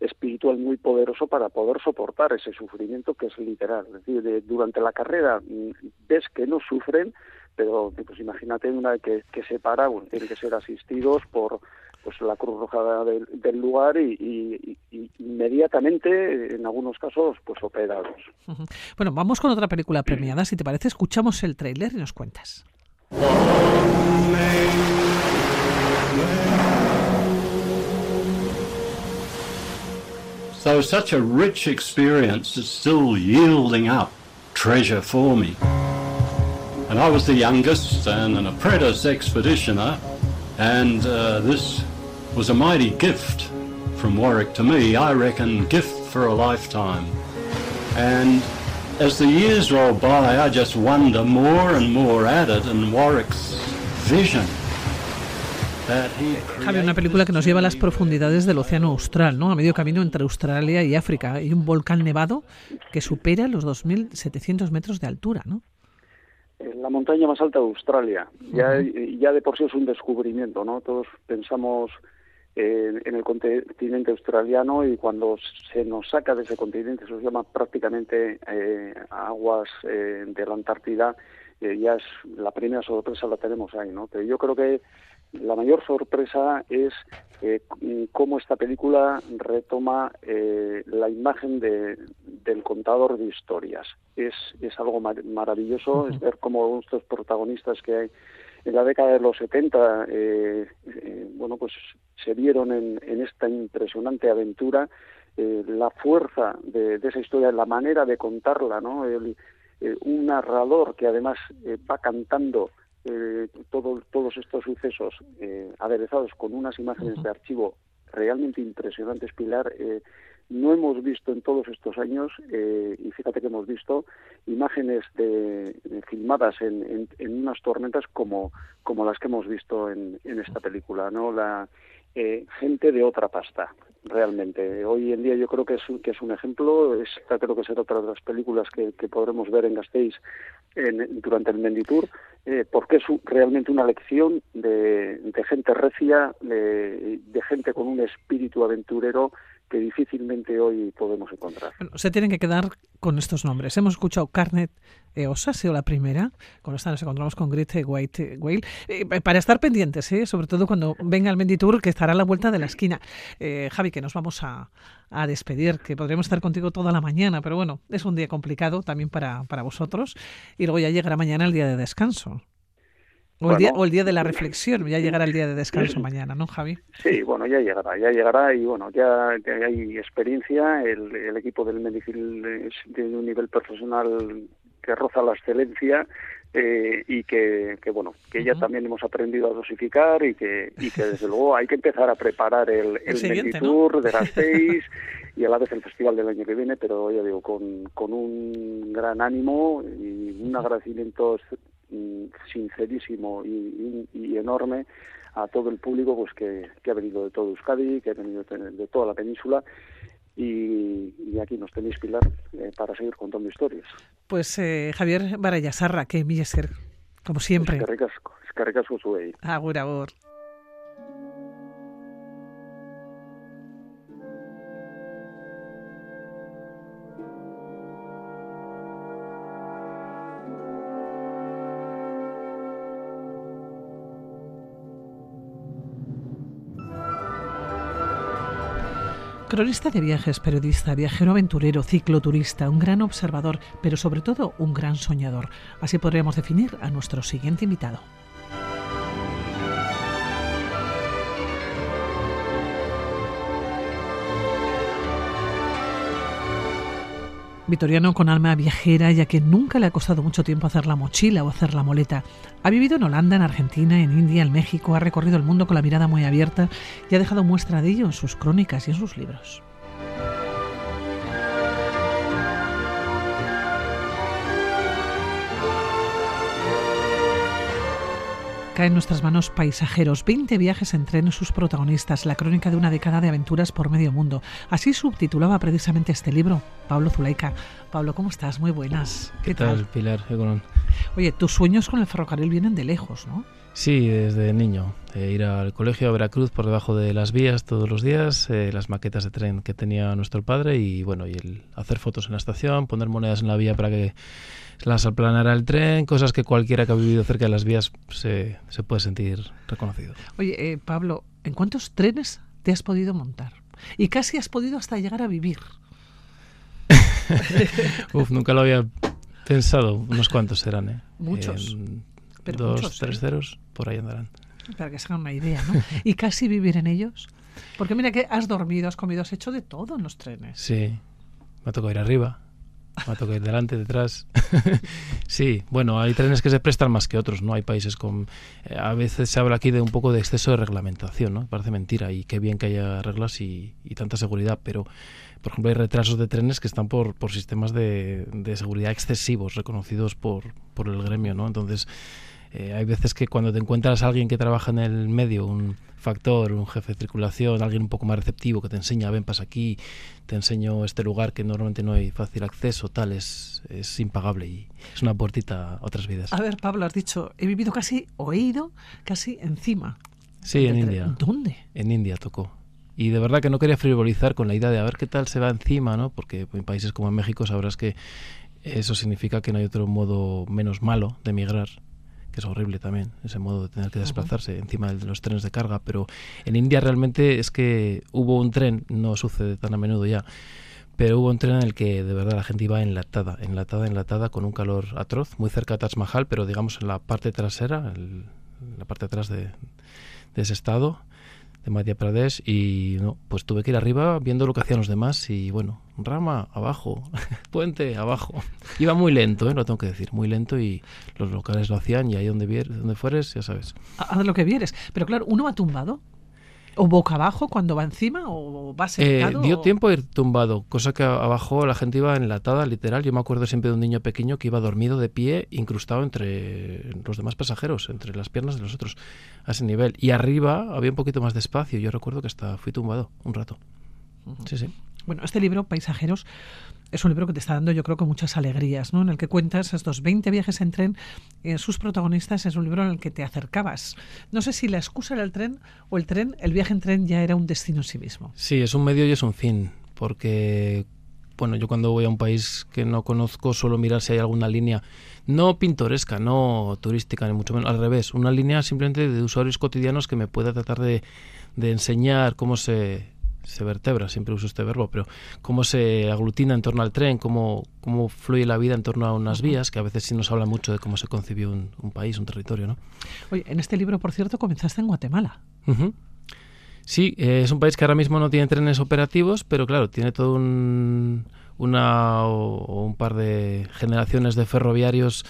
espiritual muy poderoso para poder soportar ese sufrimiento que es literal. Es decir, durante la carrera mm, ves que no sufren, pero pues imagínate una vez que, que se para, bueno, tienen que ser asistidos por pues la Cruz Roja del, lugar y, inmediatamente, en algunos casos, pues operados. Bueno, vamos con otra película premiada. Si te parece, escuchamos el tráiler y nos cuentas. So such a rich experience is still yielding up treasure for me. And I was the youngest and an apprentice expeditioner, and uh, this was a mighty gift from Warwick to me. I reckon gift for a lifetime. And as the years roll by, I just wonder more and more at it and Warwick's vision. Javi, una película que nos lleva a las profundidades del Océano Austral, ¿no? A medio camino entre Australia y África. Hay un volcán nevado que supera los 2.700 metros de altura, ¿no? La montaña más alta de Australia. Ya, ya de por sí es un descubrimiento, ¿no? Todos pensamos en el continente australiano y cuando se nos saca de ese continente, se nos llama prácticamente eh, aguas eh, de la Antártida, eh, ya es la primera sorpresa la tenemos ahí, ¿no? Pero yo creo que la mayor sorpresa es eh, cómo esta película retoma eh, la imagen de, del contador de historias. Es, es algo maravilloso es ver cómo estos protagonistas que hay en la década de los 70, eh, eh, bueno, pues se vieron en, en esta impresionante aventura, eh, la fuerza de, de, esa historia, la manera de contarla, ¿no? El, eh, un narrador que además va cantando eh, todo, todos estos sucesos eh, aderezados con unas imágenes de archivo realmente impresionantes, Pilar. Eh, no hemos visto en todos estos años, eh, y fíjate que hemos visto imágenes de, de filmadas en, en, en, unas tormentas como, como las que hemos visto en, en esta película, ¿no? La, eh, gente de otra pasta, realmente. Hoy en día yo creo que es, un, que es un ejemplo, esta creo que será otra de las películas que, podremos ver en Gasteiz en, durante el Menditur, eh, porque es realmente una lección de, gente recia, de gente con un espíritu aventurero que difícilmente hoy podemos encontrar. Bueno, se tienen que quedar con estos nombres. Hemos escuchado Carnet Eosa, ha sido la primera. Con esta nos encontramos con Grit White Whale. Eh, para estar pendientes, ¿eh? sobre todo cuando venga el Menditour, que estará a la vuelta de la esquina. Eh, Javi, que nos vamos a, a, despedir, que podríamos estar contigo toda la mañana, pero bueno, es un día complicado también para, para vosotros. Y luego ya llegará mañana el día de descanso. O, bueno, el día, o el día de la reflexión, ya llegará el día de descanso mañana, ¿no, Javi? Sí, bueno, ya llegará, ya llegará y bueno, ya, hay experiencia, el, el equipo del Medicil es de un nivel profesional que roza la excelencia eh, y que, que, bueno, que ya uh -huh. también hemos aprendido a dosificar y que, y que desde luego hay que empezar a preparar el, el, ¿no? de las seis y a la vez el festival del año que viene, pero ya digo, con, con un gran ánimo y un agradecimiento sincerísimo y, y, y, enorme a todo el público pues que, que, ha venido de todo Euskadi, que ha venido de toda la península y, y aquí nos tenéis Pilar eh, para seguir contando historias. Pues eh, Javier Barayasarra, que mille ser, como siempre. Es que recasco su Agur, agur. Cronista de viajes, periodista, viajero aventurero, cicloturista, un gran observador, pero sobre todo un gran soñador. Así podríamos definir a nuestro siguiente invitado. Vitoriano con alma viajera, ya que nunca le ha costado mucho tiempo hacer la mochila o hacer la moleta. Ha vivido en Holanda, en Argentina, en India, en México, ha recorrido el mundo con la mirada muy abierta y ha dejado muestra de ello en sus crónicas y en sus libros. Cae en nuestras manos Paisajeros, 20 viajes en tren sus protagonistas, la crónica de una década de aventuras por medio mundo. Así subtitulaba precisamente este libro, Pablo Zulaika. Pablo, ¿cómo estás? Muy buenas. ¿Qué, ¿Qué tal, tal, Pilar? Oye, tus sueños con el ferrocarril vienen de lejos, ¿no? Sí, desde niño. Eh, ir al colegio a Veracruz por debajo de las vías todos los días, eh, las maquetas de tren que tenía nuestro padre y bueno, y el hacer fotos en la estación, poner monedas en la vía para que las aplanara el tren, cosas que cualquiera que ha vivido cerca de las vías se, se puede sentir reconocido. Oye, eh, Pablo, ¿en cuántos trenes te has podido montar? Y casi has podido hasta llegar a vivir. Uf, nunca lo había pensado. Unos cuantos serán, ¿eh? Muchos. Eh, Pero dos, muchos, tres ¿eh? ceros, por ahí andarán. Para que se hagan una idea, ¿no? y casi vivir en ellos. Porque mira que has dormido, has comido, has hecho de todo en los trenes. Sí, me ha tocado ir arriba. Tocado ir delante, detrás. sí, bueno, hay trenes que se prestan más que otros, ¿no? Hay países con... Eh, a veces se habla aquí de un poco de exceso de reglamentación, ¿no? Parece mentira y qué bien que haya reglas y, tanta seguridad, pero, por ejemplo, hay retrasos de trenes que están por, por sistemas de, de seguridad excesivos reconocidos por, por el gremio, ¿no? Entonces eh, hay veces que cuando te encuentras a alguien que trabaja en el medio, un factor, un jefe de circulación, alguien un poco más receptivo que te enseña, ven, pasa aquí, te enseño este lugar que normalmente no hay fácil acceso, tal, es, es impagable y es una puertita a otras vidas. A ver, Pablo, has dicho, he vivido casi, oído, casi encima. Sí, en India. ¿Dónde? En India tocó. Y de verdad que no quería frivolizar con la idea de a ver qué tal se va encima, ¿no? Porque en países como en México sabrás que eso significa que no hay otro modo menos malo de emigrar que es horrible también, ese modo de tener que desplazarse encima de los trenes de carga, pero en India realmente es que hubo un tren, no sucede tan a menudo ya, pero hubo un tren en el que de verdad la gente iba enlatada, enlatada, enlatada, con un calor atroz, muy cerca de Taj Mahal, pero digamos en la parte trasera, en la parte atrás de, de ese estado, de Madhya Pradesh y no, pues tuve que ir arriba viendo lo que hacían los demás y bueno, rama abajo, puente abajo. Iba muy lento, ¿eh? lo tengo que decir, muy lento y los locales lo hacían y ahí donde, donde fueres, ya sabes. Haz lo que vieres. Pero claro, uno ha tumbado ¿O boca abajo cuando va encima o va sentado? Eh, dio tiempo a ir tumbado, cosa que abajo la gente iba enlatada, literal. Yo me acuerdo siempre de un niño pequeño que iba dormido de pie, incrustado entre los demás pasajeros, entre las piernas de los otros, a ese nivel. Y arriba había un poquito más de espacio. Yo recuerdo que hasta fui tumbado un rato. Sí, sí. Bueno, este libro, Paisajeros, es un libro que te está dando yo creo que muchas alegrías, ¿no? En el que cuentas estos 20 viajes en tren, en sus protagonistas es un libro en el que te acercabas. No sé si la excusa era el tren o el tren, el viaje en tren ya era un destino en sí mismo. Sí, es un medio y es un fin, porque bueno, yo cuando voy a un país que no conozco suelo mirar si hay alguna línea no pintoresca, no turística, ni mucho menos, al revés, una línea simplemente de usuarios cotidianos que me pueda tratar de enseñar cómo se se vertebra, siempre uso este verbo, pero cómo se aglutina en torno al tren, cómo, cómo fluye la vida en torno a unas vías, que a veces sí nos habla mucho de cómo se concibió un, país, un territorio. ¿no? Oye, en este libro, por cierto, comenzaste en Guatemala. Sí, eh, es un país que ahora mismo no tiene trenes operativos, pero claro, tiene todo un, una o un par de generaciones de ferroviarios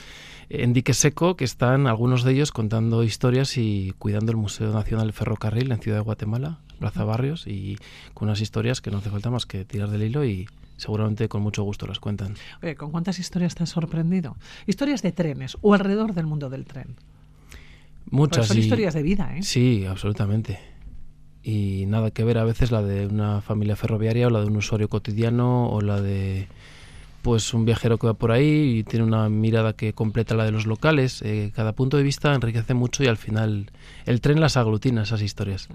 en dique seco que están algunos de ellos contando historias y cuidando el Museo Nacional del Ferrocarril en Ciudad de Guatemala, Plaza Barrios, y con unas historias que no hace falta más que tirar del hilo y seguramente con mucho gusto las cuentan. Oye, ¿con cuántas historias te has sorprendido? Historias de trenes o alrededor del mundo del tren. Muchas. son historias de vida, ¿eh? Sí, absolutamente. Y nada que ver a veces la de una familia ferroviaria o la de un usuario cotidiano o la de pues un viajero que va por ahí y tiene una mirada que completa la de los locales. Eh, cada punto de vista enriquece mucho y al final el tren las aglutina, esas historias.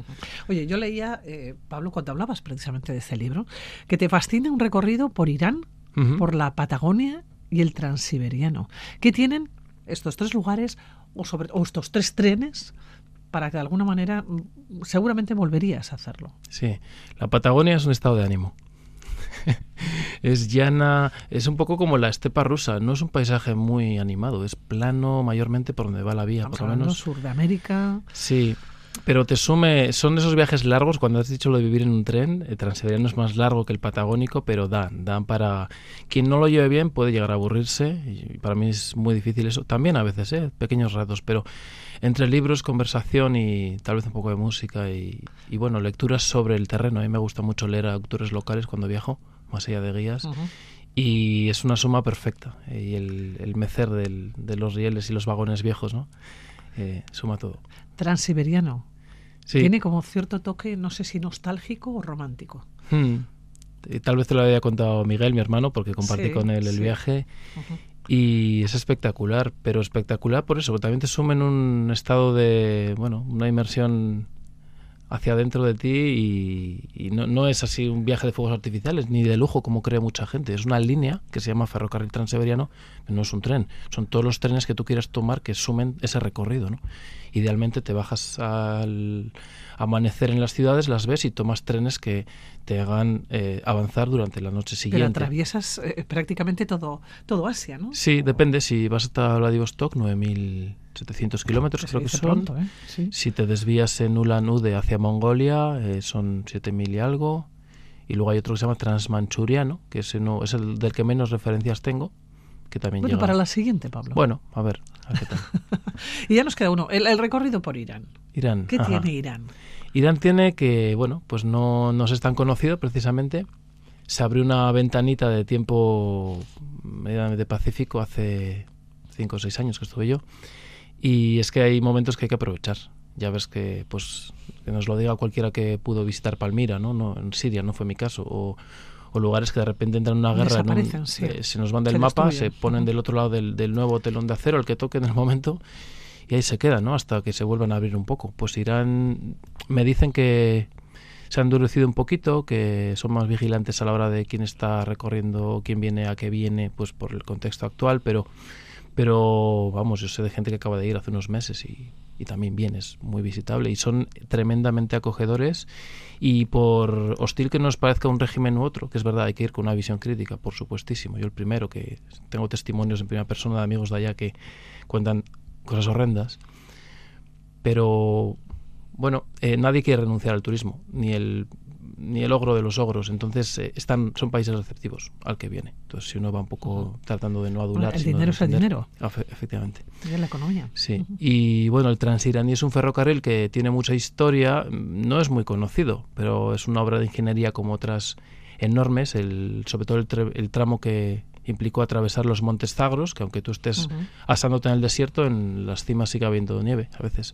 Oye, yo leía, eh, Pablo, cuando hablabas precisamente de este libro, que te fascina un recorrido por Irán, por la Patagonia y el Transiberiano. ¿Qué tienen estos tres lugares o, sobre, o estos tres trenes para que de alguna manera mm, seguramente volverías a hacerlo? Sí, la Patagonia es un estado de ánimo. es llana, es un poco como la estepa rusa, no es un paisaje muy animado, es plano mayormente por donde va la vía, por lo menos. Sur de América. Sí, pero te sume, son esos viajes largos, cuando has dicho lo de vivir en un tren, el transiberiano es más largo que el patagónico, pero dan, dan para... Quien no lo lleve bien puede llegar a aburrirse, y para mí es muy difícil eso, también a veces, ¿eh? pequeños ratos, pero entre libros, conversación y tal vez un poco de música y, bueno, lecturas sobre el terreno. A mí me gusta mucho leer a autores locales cuando viajo, más allá de guías. Y es una suma perfecta. Y el, mecer de los rieles y los vagones viejos, ¿no? Eh, suma todo. Transiberiano. Tiene como cierto toque, no sé si nostálgico o romántico. Hmm. Tal vez te lo había contado Miguel, mi hermano, porque compartí con él el viaje. Y es espectacular, pero espectacular por eso, porque también te suma en un estado de, bueno, una inmersión hacia adentro de ti y, no, no, es así un viaje de fuegos artificiales ni de lujo como cree mucha gente. Es una línea que se llama Ferrocarril Transiberiano, no es un tren. Son todos los trenes que tú quieras tomar que sumen ese recorrido. ¿no? Idealmente te bajas al amanecer en las ciudades, las ves y tomas trenes que te hagan eh, avanzar durante la noche siguiente. Pero atraviesas eh, prácticamente todo, todo Asia, ¿no? Sí, depende. Si vas hasta Vladivostok, 9.700 kilómetros creo que son. ¿eh? Si te desvías en Ulan Ude hacia Mongolia, son 7.000 y algo. y luego hay otro que se llama transmanchuriano, que ese no, es el del que menos referencias tengo, que también bueno, llega- para la siguiente, Pablo. Bueno, a ver, a qué tal. y ya nos queda uno, el, el recorrido por Irán. Irán. ¿Qué ajá. tiene Irán? Irán tiene que, bueno, pues no, no es tan conocido precisamente. Se abrió una ventanita de tiempo medianamente pacífico hace cinco o seis años que estuve yo. Y es que hay momentos que hay que aprovechar. Ya ves que, pues, que nos lo diga cualquiera que pudo visitar Palmira, ¿no? no en Siria no fue mi caso. O, o lugares que de repente entran en una guerra, en un- Desaparecen, sí. eh, se nos van del Se mapa, se ponen del otro lado del, del nuevo telón de acero, el que toque en el momento, y ahí se quedan, ¿no? Hasta que se vuelvan a abrir un poco. Pues Irán, me dicen que se han endurecido un poquito, que son más vigilantes a la hora de quién está recorriendo, quién viene, a qué viene, pues por el contexto actual, pero, pero vamos, yo sé de gente que acaba de ir hace unos meses y, también bien, es muy visitable y son tremendamente acogedores y por hostil que nos parezca un régimen u otro, que es verdad, hay que ir con una visión crítica, por supuestísimo. Yo el primero, que tengo testimonios en primera persona de amigos de allá que cuentan cosas horrendas, pero bueno, eh, nadie quiere renunciar al turismo, ni el ni el ogro de los ogros, entonces eh, están son países receptivos al que viene. Entonces si uno va un poco tratando de no adular, Bueno, el dinero es el dinero. Efe- efectivamente. Y la economía. Sí, y bueno, el Transiraní es un ferrocarril que tiene mucha historia, mm, no es muy conocido, pero es una obra de ingeniería como otras enormes, el, sobre todo el, el tramo que implicó atravesar los Montes Zagros, que aunque tú estés asándote en el desierto, en las cimas sigue habiendo nieve a veces.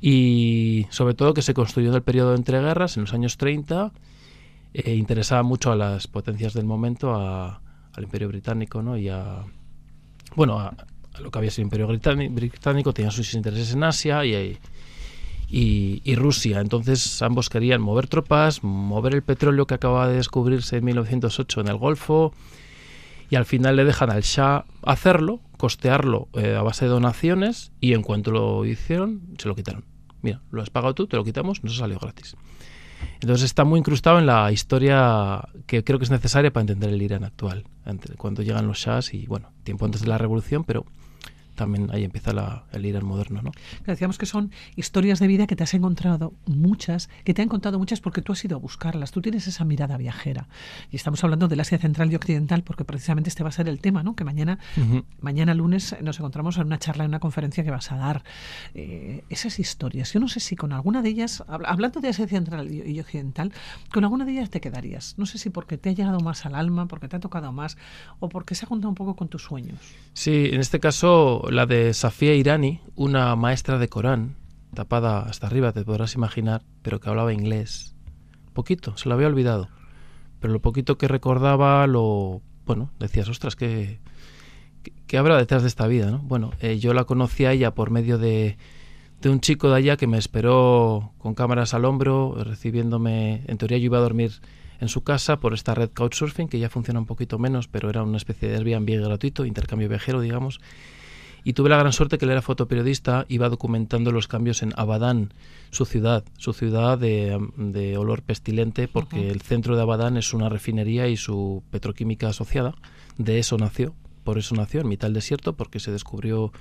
Y sobre todo que se construyó en el periodo de entreguerras, en los años 30, eh, interesaba mucho a las potencias del momento, a- al Imperio Británico, ¿no? Y a, bueno, a, lo que había sido el Imperio Británi- Británico, tenían sus intereses en Asia y, y, y Rusia. Entonces ambos querían mover tropas, mover el petróleo que acababa de descubrirse en 1908 en el Golfo y al final le dejan al Shah hacerlo, costearlo eh, a base de donaciones y en cuanto lo hicieron se lo quitaron. Mira, lo has pagado tú, te lo quitamos, no se salió gratis. Entonces está muy incrustado en la historia que creo que es necesaria para entender el Irán actual, cuando llegan los Shahs y bueno, tiempo antes de la revolución, pero también ahí empieza la- el Irán moderno, ¿no? Decíamos que son historias de vida que te has encontrado muchas, que te han contado muchas porque tú has ido a buscarlas, tú tienes esa mirada viajera. Y estamos hablando del Asia Central y Occidental porque precisamente este va a ser el tema, ¿no? Que mañana, mañana lunes nos encontramos en una charla, en una conferencia que vas a dar. Eh, esas historias, yo no sé si con alguna de ellas, habla- hablando de Asia Central y, y Occidental, con alguna de ellas te quedarías. No sé si porque te ha llegado más al alma, porque te ha tocado más o porque se ha juntado un poco con tus sueños. Sí, en este caso la de Safia Irani, una maestra de Corán, tapada hasta arriba, te podrás imaginar, pero que hablaba inglés. Poquito, se lo había olvidado. Pero lo poquito que recordaba, lo. Bueno, decías, ostras, ¿qué, qué, qué habrá detrás de esta vida? ¿no? Bueno, eh, yo la conocí a ella por medio de, de un chico de allá que me esperó con cámaras al hombro, recibiéndome. En teoría, yo iba a dormir en su casa por esta red Couchsurfing, que ya funciona un poquito menos, pero era una especie de Airbnb gratuito, intercambio viajero, digamos. Y tuve la gran suerte que él era fotoperiodista, iba documentando los cambios en Abadán, su ciudad, su ciudad de, de olor pestilente, porque el centro de Abadán es una refinería y su petroquímica asociada. De eso nació, por eso nació, en mitad del desierto, porque se descubrió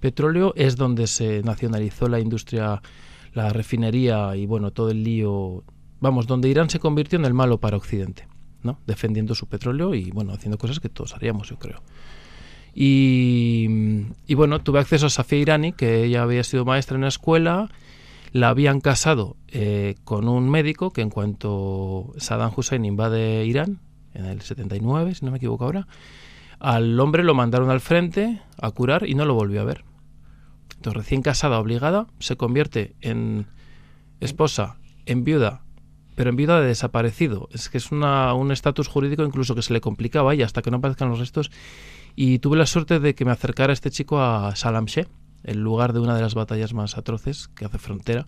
petróleo. Es donde se nacionalizó la industria, la refinería y bueno, todo el lío. Vamos, donde Irán se convirtió en el malo para Occidente, ¿no? Defendiendo su petróleo y bueno, haciendo cosas que todos haríamos, yo creo. Y, y bueno, tuve acceso a Safia Irani, que ella había sido maestra en una escuela, la habían casado eh, con un médico que en cuanto Saddam Hussein invade Irán, en el 79, si no me equivoco ahora, al hombre lo mandaron al frente a curar y no lo volvió a ver. Entonces, recién casada, obligada, se convierte en esposa, en viuda, pero en viuda de desaparecido. Es que es una, un estatus jurídico incluso que se le complicaba y hasta que no aparezcan los restos. Y tuve la suerte de que me acercara este chico a Salamshe, el lugar de una de las batallas más atroces que hace frontera.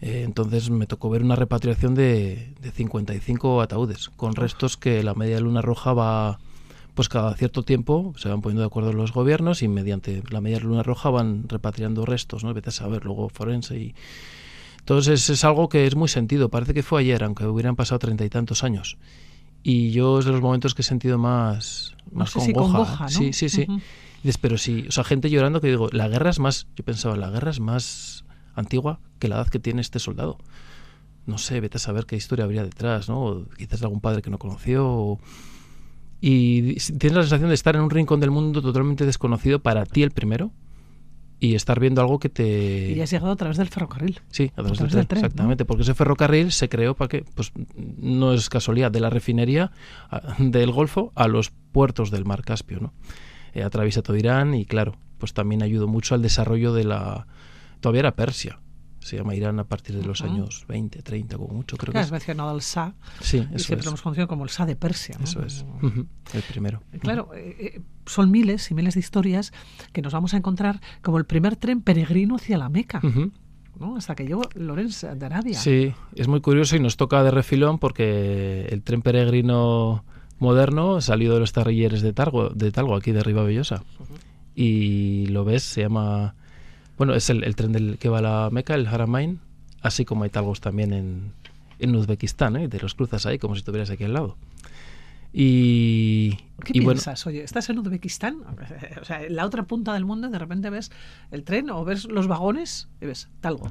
Eh, entonces me tocó ver una repatriación de, de 55 ataúdes, con restos que la media luna roja va, pues cada cierto tiempo se van poniendo de acuerdo los gobiernos y mediante la media luna roja van repatriando restos, ¿no? Vete a saber, luego forense y... Entonces es algo que es muy sentido, parece que fue ayer, aunque hubieran pasado treinta y tantos años. Y yo es de los momentos que he sentido más, más sé si congoja. congoja, ¿no? Sí, sí, sí. Dices, pero sí, o sea, gente llorando que digo, la guerra es más, yo pensaba, la guerra es más antigua que la edad que tiene este soldado. no sé, vete a saber qué historia habría detrás, ¿no? quizás algún padre que no conoció. Y tienes la sensación de estar en un rincón del mundo totalmente desconocido para ti el primero y estar viendo algo que te... Y has llegado a través del ferrocarril. Sí, a través, del, tren, exactamente, porque ese ferrocarril se creó para que, pues no es casualidad, de la refinería del Golfo a los puertos del Mar Caspio, ¿no? Eh, atraviesa todo Irán y claro, pues también ayudó mucho al desarrollo de la... Todavía era Persia, se llama Irán a partir de los años 20, 30 como mucho, creo que has mencionado al Shah. Sí, eso y siempre lo hemos conocido como el Shah de Persia. Eso es, el primero. Claro, eh, eh, son miles y miles de historias que nos vamos a encontrar como el primer tren peregrino hacia la Meca. ¿no? hasta que llegó Lorenz de Arabia. Sí, es muy curioso y nos toca de refilón porque el tren peregrino moderno salió de los tarrilleres de Talgo, de Talgo aquí de Ribabellosa. Y lo ves, se llama bueno, es el, tren del que va a la Meca, el Haramain, así como hay talgos también en, en Uzbekistán, ¿eh? y te los cruzas ahí como si estuvieras aquí al lado. Y, ¿Qué piensas? Oye, estás en Uzbekistán, o sea, en la otra punta del mundo, de repente ves el tren o ves los vagones y ves Talgo.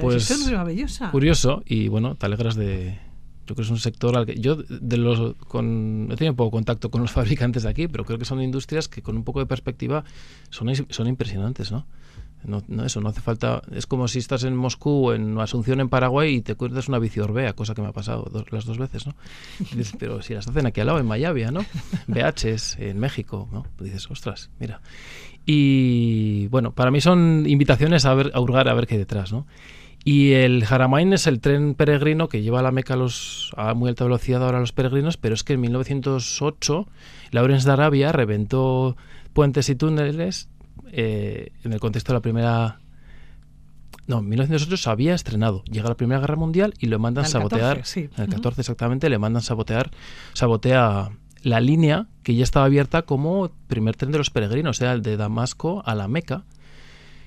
Pues es curioso y bueno, te alegras de, yo creo que es un sector al que yo de los con he tenido poco contacto con los fabricantes de aquí pero creo que son industrias que con un poco de perspectiva son son impresionantes no no, no, eso no hace falta. Es como si estás en Moscú o en Asunción, en Paraguay, y te cuentas una bici Orbea, cosa que me ha pasado las dos veces, ¿no? pero si las hacen aquí al lado, en Mayavia, ¿no? BHs, en México, ¿no? Dices, ostras, mira. Y bueno, para mí son invitaciones a, ver, a hurgar a ver qué hay detrás, ¿no? Y el Haramain es el tren peregrino que lleva a la Meca a, los, a muy alta velocidad ahora a los peregrinos, pero es que en 1908 Lawrence de Arabia reventó puentes y túneles eh, en el contexto de la primera... No, en 1908 se había estrenado. Llega la Primera Guerra Mundial y lo mandan sabotear. En el 14 exactamente, le mandan sabotear, sabotea la línea que ya estaba abierta como primer tren de los peregrinos, o sea, el de Damasco a la Meca,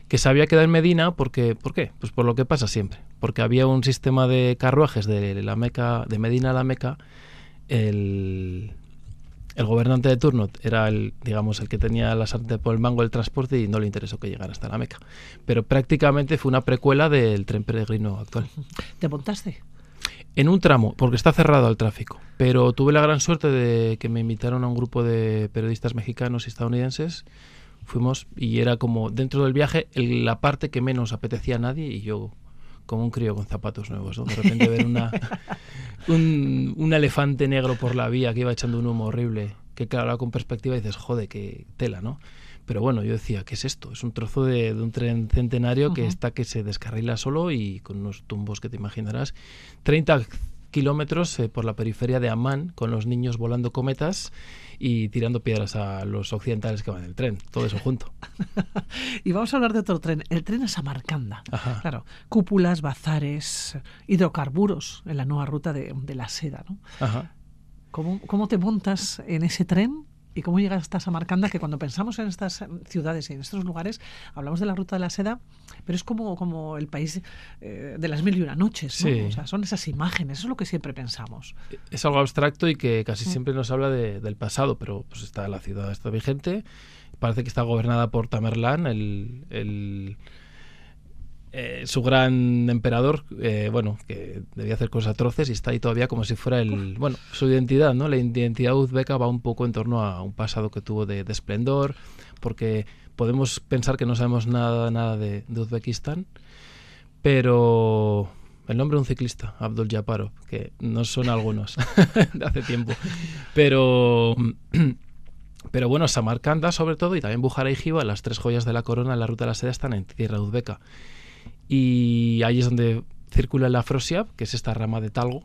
que se había quedado en Medina porque, ¿por qué? Pues por lo que pasa siempre, porque había un sistema de carruajes de la Meca, de Medina a la Meca, el, el gobernante de turno era el, digamos, el que tenía la sartén por el mango del transporte y no le interesó que llegara hasta la Meca. Pero prácticamente fue una precuela del tren peregrino actual. ¿Te montaste? En un tramo, porque está cerrado al tráfico. Pero tuve la gran suerte de que me invitaron a un grupo de periodistas mexicanos y estadounidenses. Fuimos y era como dentro del viaje la parte que menos apetecía a nadie y yo como un crío con zapatos nuevos, ¿no? De repente ver una, un, elefante negro por la vía que iba echando un humo horrible, que claro, con perspectiva dices, jode, qué tela, ¿no? Pero bueno, yo decía, ¿qué es esto? Es un trozo de, un tren centenario que está que se descarrila solo y con unos tumbos que te imaginarás. 30 kilómetros eh, por la periferia de Amán, con los niños volando cometas y tirando piedras a los occidentales que van en el tren, todo eso junto. y vamos a hablar de otro tren, el tren a Samarcanda. Claro, cúpulas, bazares, hidrocarburos en la nueva ruta de, la seda, ¿no? ¿Cómo, ¿Cómo te montas en ese tren y cómo llegas hasta Samarcanda, que cuando pensamos en estas ciudades y en estos lugares, hablamos de la ruta de la seda, pero es como, como el país eh, de las mil y una noches, ¿no? O sea, son esas imágenes, eso es lo que siempre pensamos. Es algo abstracto y que casi siempre nos habla del pasado, pero pues está la ciudad está vigente, parece que está gobernada por Tamerlán, el eh, su gran emperador, eh, bueno, que debía hacer cosas atroces y está ahí todavía como si fuera el, bueno, su identidad, ¿no? La identidad uzbeca va un poco en torno a un pasado que tuvo de, esplendor, porque podemos pensar que no sabemos nada, nada de, Uzbekistán, pero el nombre de un ciclista, Abdul Japarov, que no son algunos de hace tiempo, pero... Pero bueno, Samarcanda sobre todo y también Bujara y Jiva, las tres joyas de la corona en la ruta de la seda están en tierra uzbeca y ahí es donde circula la Afrosiab, que es esta rama de talgo.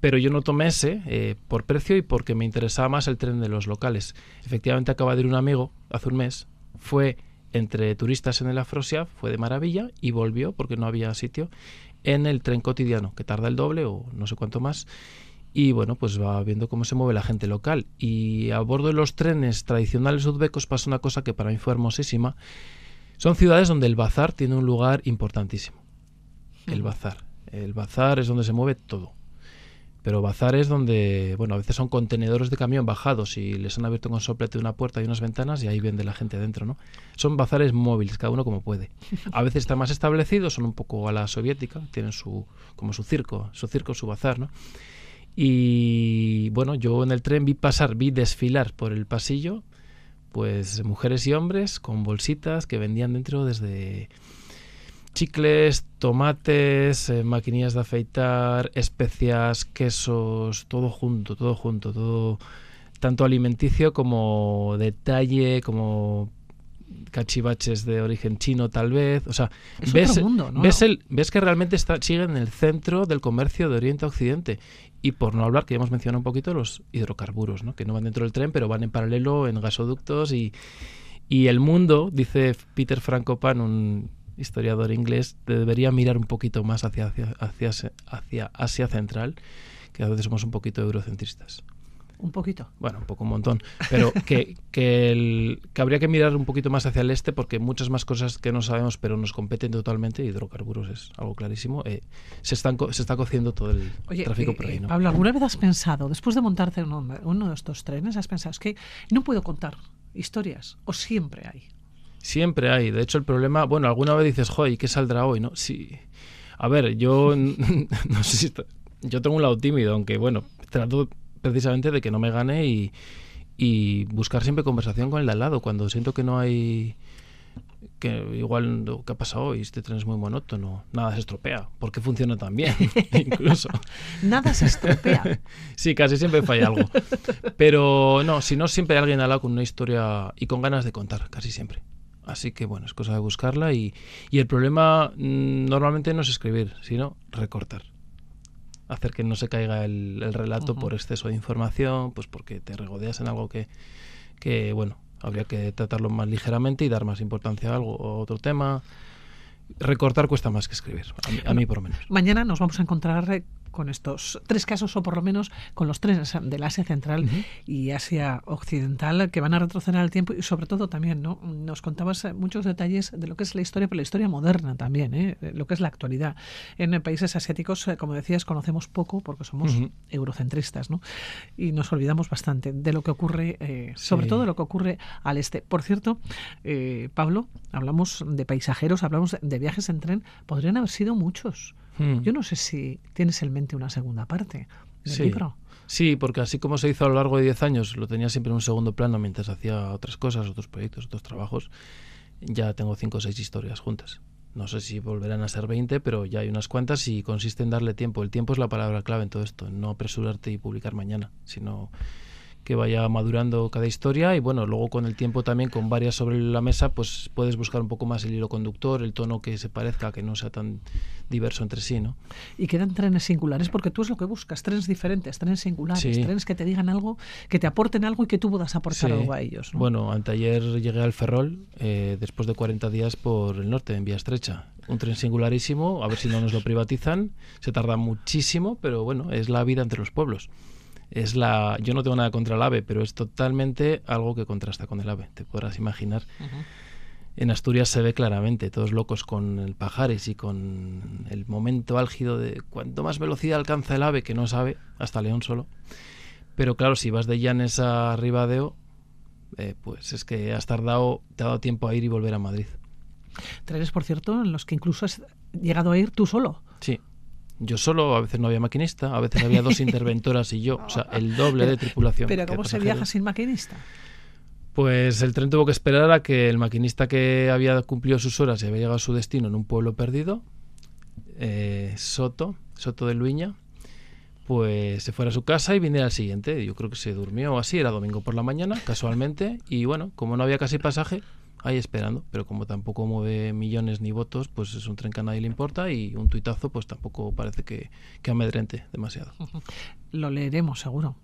Pero yo no tomé ese eh, por precio y porque me interesaba más el tren de los locales. Efectivamente, acaba de ir un amigo hace un mes, fue entre turistas en el Afrosiab, fue de maravilla y volvió porque no había sitio en el tren cotidiano, que tarda el doble o no sé cuánto más. Y bueno, pues va viendo cómo se mueve la gente local. Y a bordo de los trenes tradicionales uzbecos pasa una cosa que para mí fue hermosísima, son ciudades donde el bazar tiene un lugar importantísimo. El bazar. El bazar es donde se mueve todo. pero bazares donde, bueno, a veces son contenedores de camión bajados y les han abierto con soplete una puerta y unas ventanas y ahí vende la gente dentro, ¿no? Son bazares móviles, cada uno como puede. A veces están más establecidos, son un poco a la soviética, tienen su, como su circo, su circo, su bazar, ¿no? Y bueno, yo en el tren vi pasar, vi desfilar por el pasillo, pues mujeres y hombres con bolsitas que vendían dentro desde chicles, tomates, eh, maquinillas de afeitar, especias, quesos, todo junto, todo junto, todo tanto alimenticio como detalle, como cachivaches de origen chino tal vez, o sea, ves, ves, el, ves que realmente está, sigue en el centro del comercio de Oriente a Occidente y por no hablar, que ya hemos mencionado un poquito, los hidrocarburos, ¿no? que no van dentro del tren, pero van en paralelo en gasoductos y, y el mundo, dice Peter Frankopan, un historiador inglés, debería mirar un poquito más hacia, hacia, hacia, hacia Asia Central, que a veces somos un poquito eurocentristas. Un poquito. Bueno, un poco un montón. Pero que, que, el, que habría que mirar un poquito más hacia el este porque muchas más cosas que no sabemos pero nos competen totalmente, hidrocarburos es algo clarísimo, eh, se, están, se está cociendo todo el tráfico por ahí. Eh, ¿no? Pablo, ¿alguna vez has pensado, después de montarte en uno, uno de estos trenes, has pensado, es que no puedo contar historias o siempre hay? Siempre hay. De hecho, el problema, bueno, alguna vez dices, joder, ¿qué saldrá hoy? ¿No? Sí. A ver, yo no sé si... Yo tengo un lado tímido, aunque bueno, trato precisamente de que no me gane y, y buscar siempre conversación con el de al lado. Cuando siento que no hay que igual lo que ha pasado hoy, este tren es muy monótono, nada se estropea, porque funciona tan bien, incluso. nada se estropea. sí, casi siempre falla algo. Pero no, si no, siempre hay alguien al lado con una historia y con ganas de contar, casi siempre. Así que bueno, es cosa de buscarla y, y el problema mmm, normalmente no es escribir, sino recortar hacer que no se caiga el, el relato uh -huh. por exceso de información, pues porque te regodeas en algo que, que, bueno, habría que tratarlo más ligeramente y dar más importancia a algo a otro tema. Recortar cuesta más que escribir, a mí, a mí por lo menos. Mañana nos vamos a encontrar con estos tres casos, o por lo menos con los tres del Asia Central uh -huh. y Asia Occidental, que van a retroceder al tiempo y sobre todo también, ¿no? Nos contabas muchos detalles de lo que es la historia, pero la historia moderna también, ¿eh? lo que es la actualidad. En países asiáticos, como decías, conocemos poco porque somos uh -huh. eurocentristas, ¿no? Y nos olvidamos bastante de lo que ocurre, eh, sobre sí. todo de lo que ocurre al este. Por cierto, eh, Pablo, hablamos de paisajeros, hablamos de viajes en tren, podrían haber sido muchos. Hmm. Yo no sé si tienes en mente una segunda parte del sí. libro. Sí, porque así como se hizo a lo largo de 10 años, lo tenía siempre en un segundo plano mientras hacía otras cosas, otros proyectos, otros trabajos, ya tengo 5 o 6 historias juntas. No sé si volverán a ser 20, pero ya hay unas cuantas y consiste en darle tiempo. El tiempo es la palabra clave en todo esto, en no apresurarte y publicar mañana, sino que vaya madurando cada historia y bueno, luego con el tiempo también con varias sobre la mesa, pues puedes buscar un poco más el hilo conductor, el tono que se parezca, que no sea tan diverso entre sí, ¿no? Y quedan trenes singulares porque tú es lo que buscas, trenes diferentes, trenes singulares, sí. trenes que te digan algo, que te aporten algo y que tú puedas aportar sí. algo a ellos. ¿no? Bueno, anteayer llegué al Ferrol eh, después de 40 días por el norte, en vía estrecha. Un tren singularísimo, a ver si no nos lo privatizan. Se tarda muchísimo, pero bueno, es la vida entre los pueblos es la yo no tengo nada contra el ave pero es totalmente algo que contrasta con el ave te podrás imaginar. Uh -huh. en Asturias se ve claramente todos locos con el pajares y con el momento álgido de cuanto más velocidad alcanza el ave que no sabe hasta León solo. Pero claro si vas de Llanes a Ribadeo eh, pues es que has tardado te ha dado tiempo a ir y volver a Madrid. Trenes por cierto en los que incluso has llegado a ir tú solo. Sí yo solo, a veces no había maquinista, a veces había dos interventoras y yo, o sea, el doble de tripulación. ¿Pero cómo se viaja sin maquinista? Pues el tren tuvo que esperar a que el maquinista que había cumplido sus horas y había llegado a su destino en un pueblo perdido, eh, Soto, Soto de Luiña, pues se fuera a su casa y viniera al siguiente. Yo creo que se durmió así, era domingo por la mañana, casualmente, y bueno, como no había casi pasaje, ahí esperando, pero como tampoco mueve millones ni votos, pues es un tren que a nadie le importa y un tuitazo pues tampoco parece que, que amedrente demasiado. Lo leeremos seguro.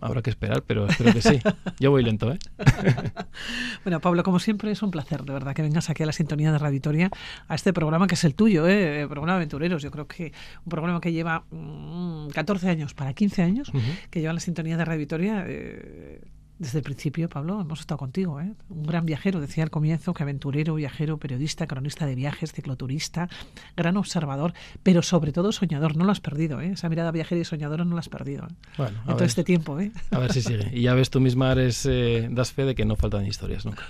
Habrá que esperar, pero espero que sí. Yo voy lento, ¿eh? bueno, Pablo, como siempre, es un placer, de verdad, que vengas aquí a la sintonía de Raditoria, a este programa que es el tuyo, ¿eh? El programa de Aventureros. Yo creo que un programa que lleva mmm, 14 años, para 15 años, uh -huh. que lleva la sintonía de Raditoria. Eh, desde el principio, Pablo, hemos estado contigo. ¿eh? Un gran viajero, decía al comienzo, que aventurero, viajero, periodista, cronista de viajes, cicloturista, gran observador, pero sobre todo soñador. No lo has perdido, ¿eh? esa mirada viajera y soñadora no la has perdido. ¿eh? Bueno, en todo este tiempo. ¿eh? A ver si sigue. Y ya ves, tú misma eres, eh, das fe de que no faltan historias nunca.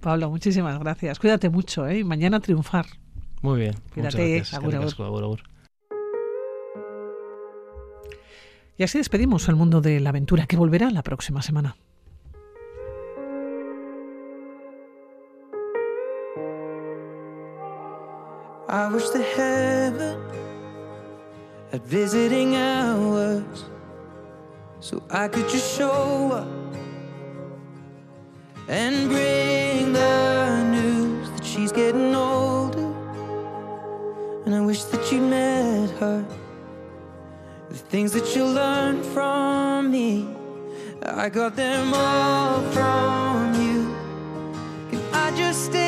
Pablo, muchísimas gracias. Cuídate mucho ¿eh? y mañana triunfar. Muy bien. Cuídate. Y así despedimos al mundo de la aventura que volverá la próxima semana. I wish the heaven had visiting hours so I could just show up and bring the news that she's getting older. And I wish that you met her. The things that you learned from me, I got them all from you. Can I just stay?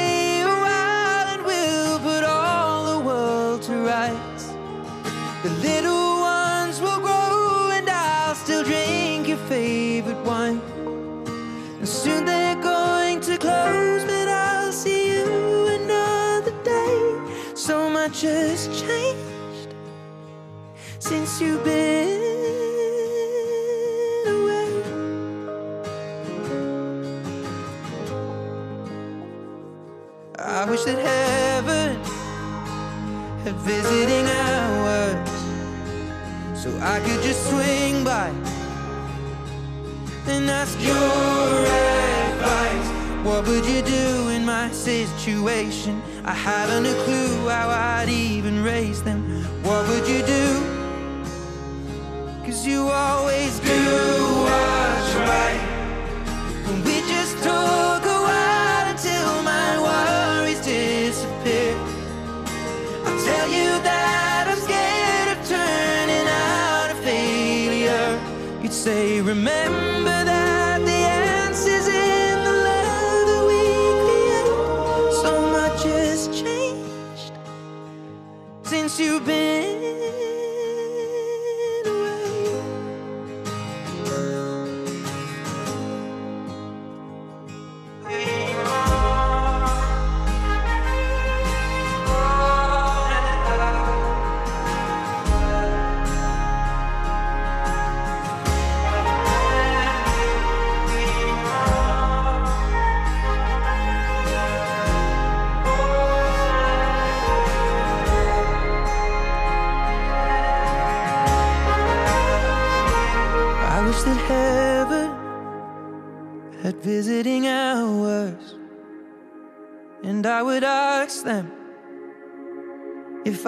You've been away. I wish that heaven had visiting hours so I could just swing by and ask your advice. What would you do in my situation? I haven't a clue how I'd even raise them. What would you do? Cause you always do what's right.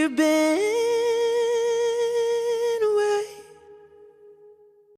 you've been.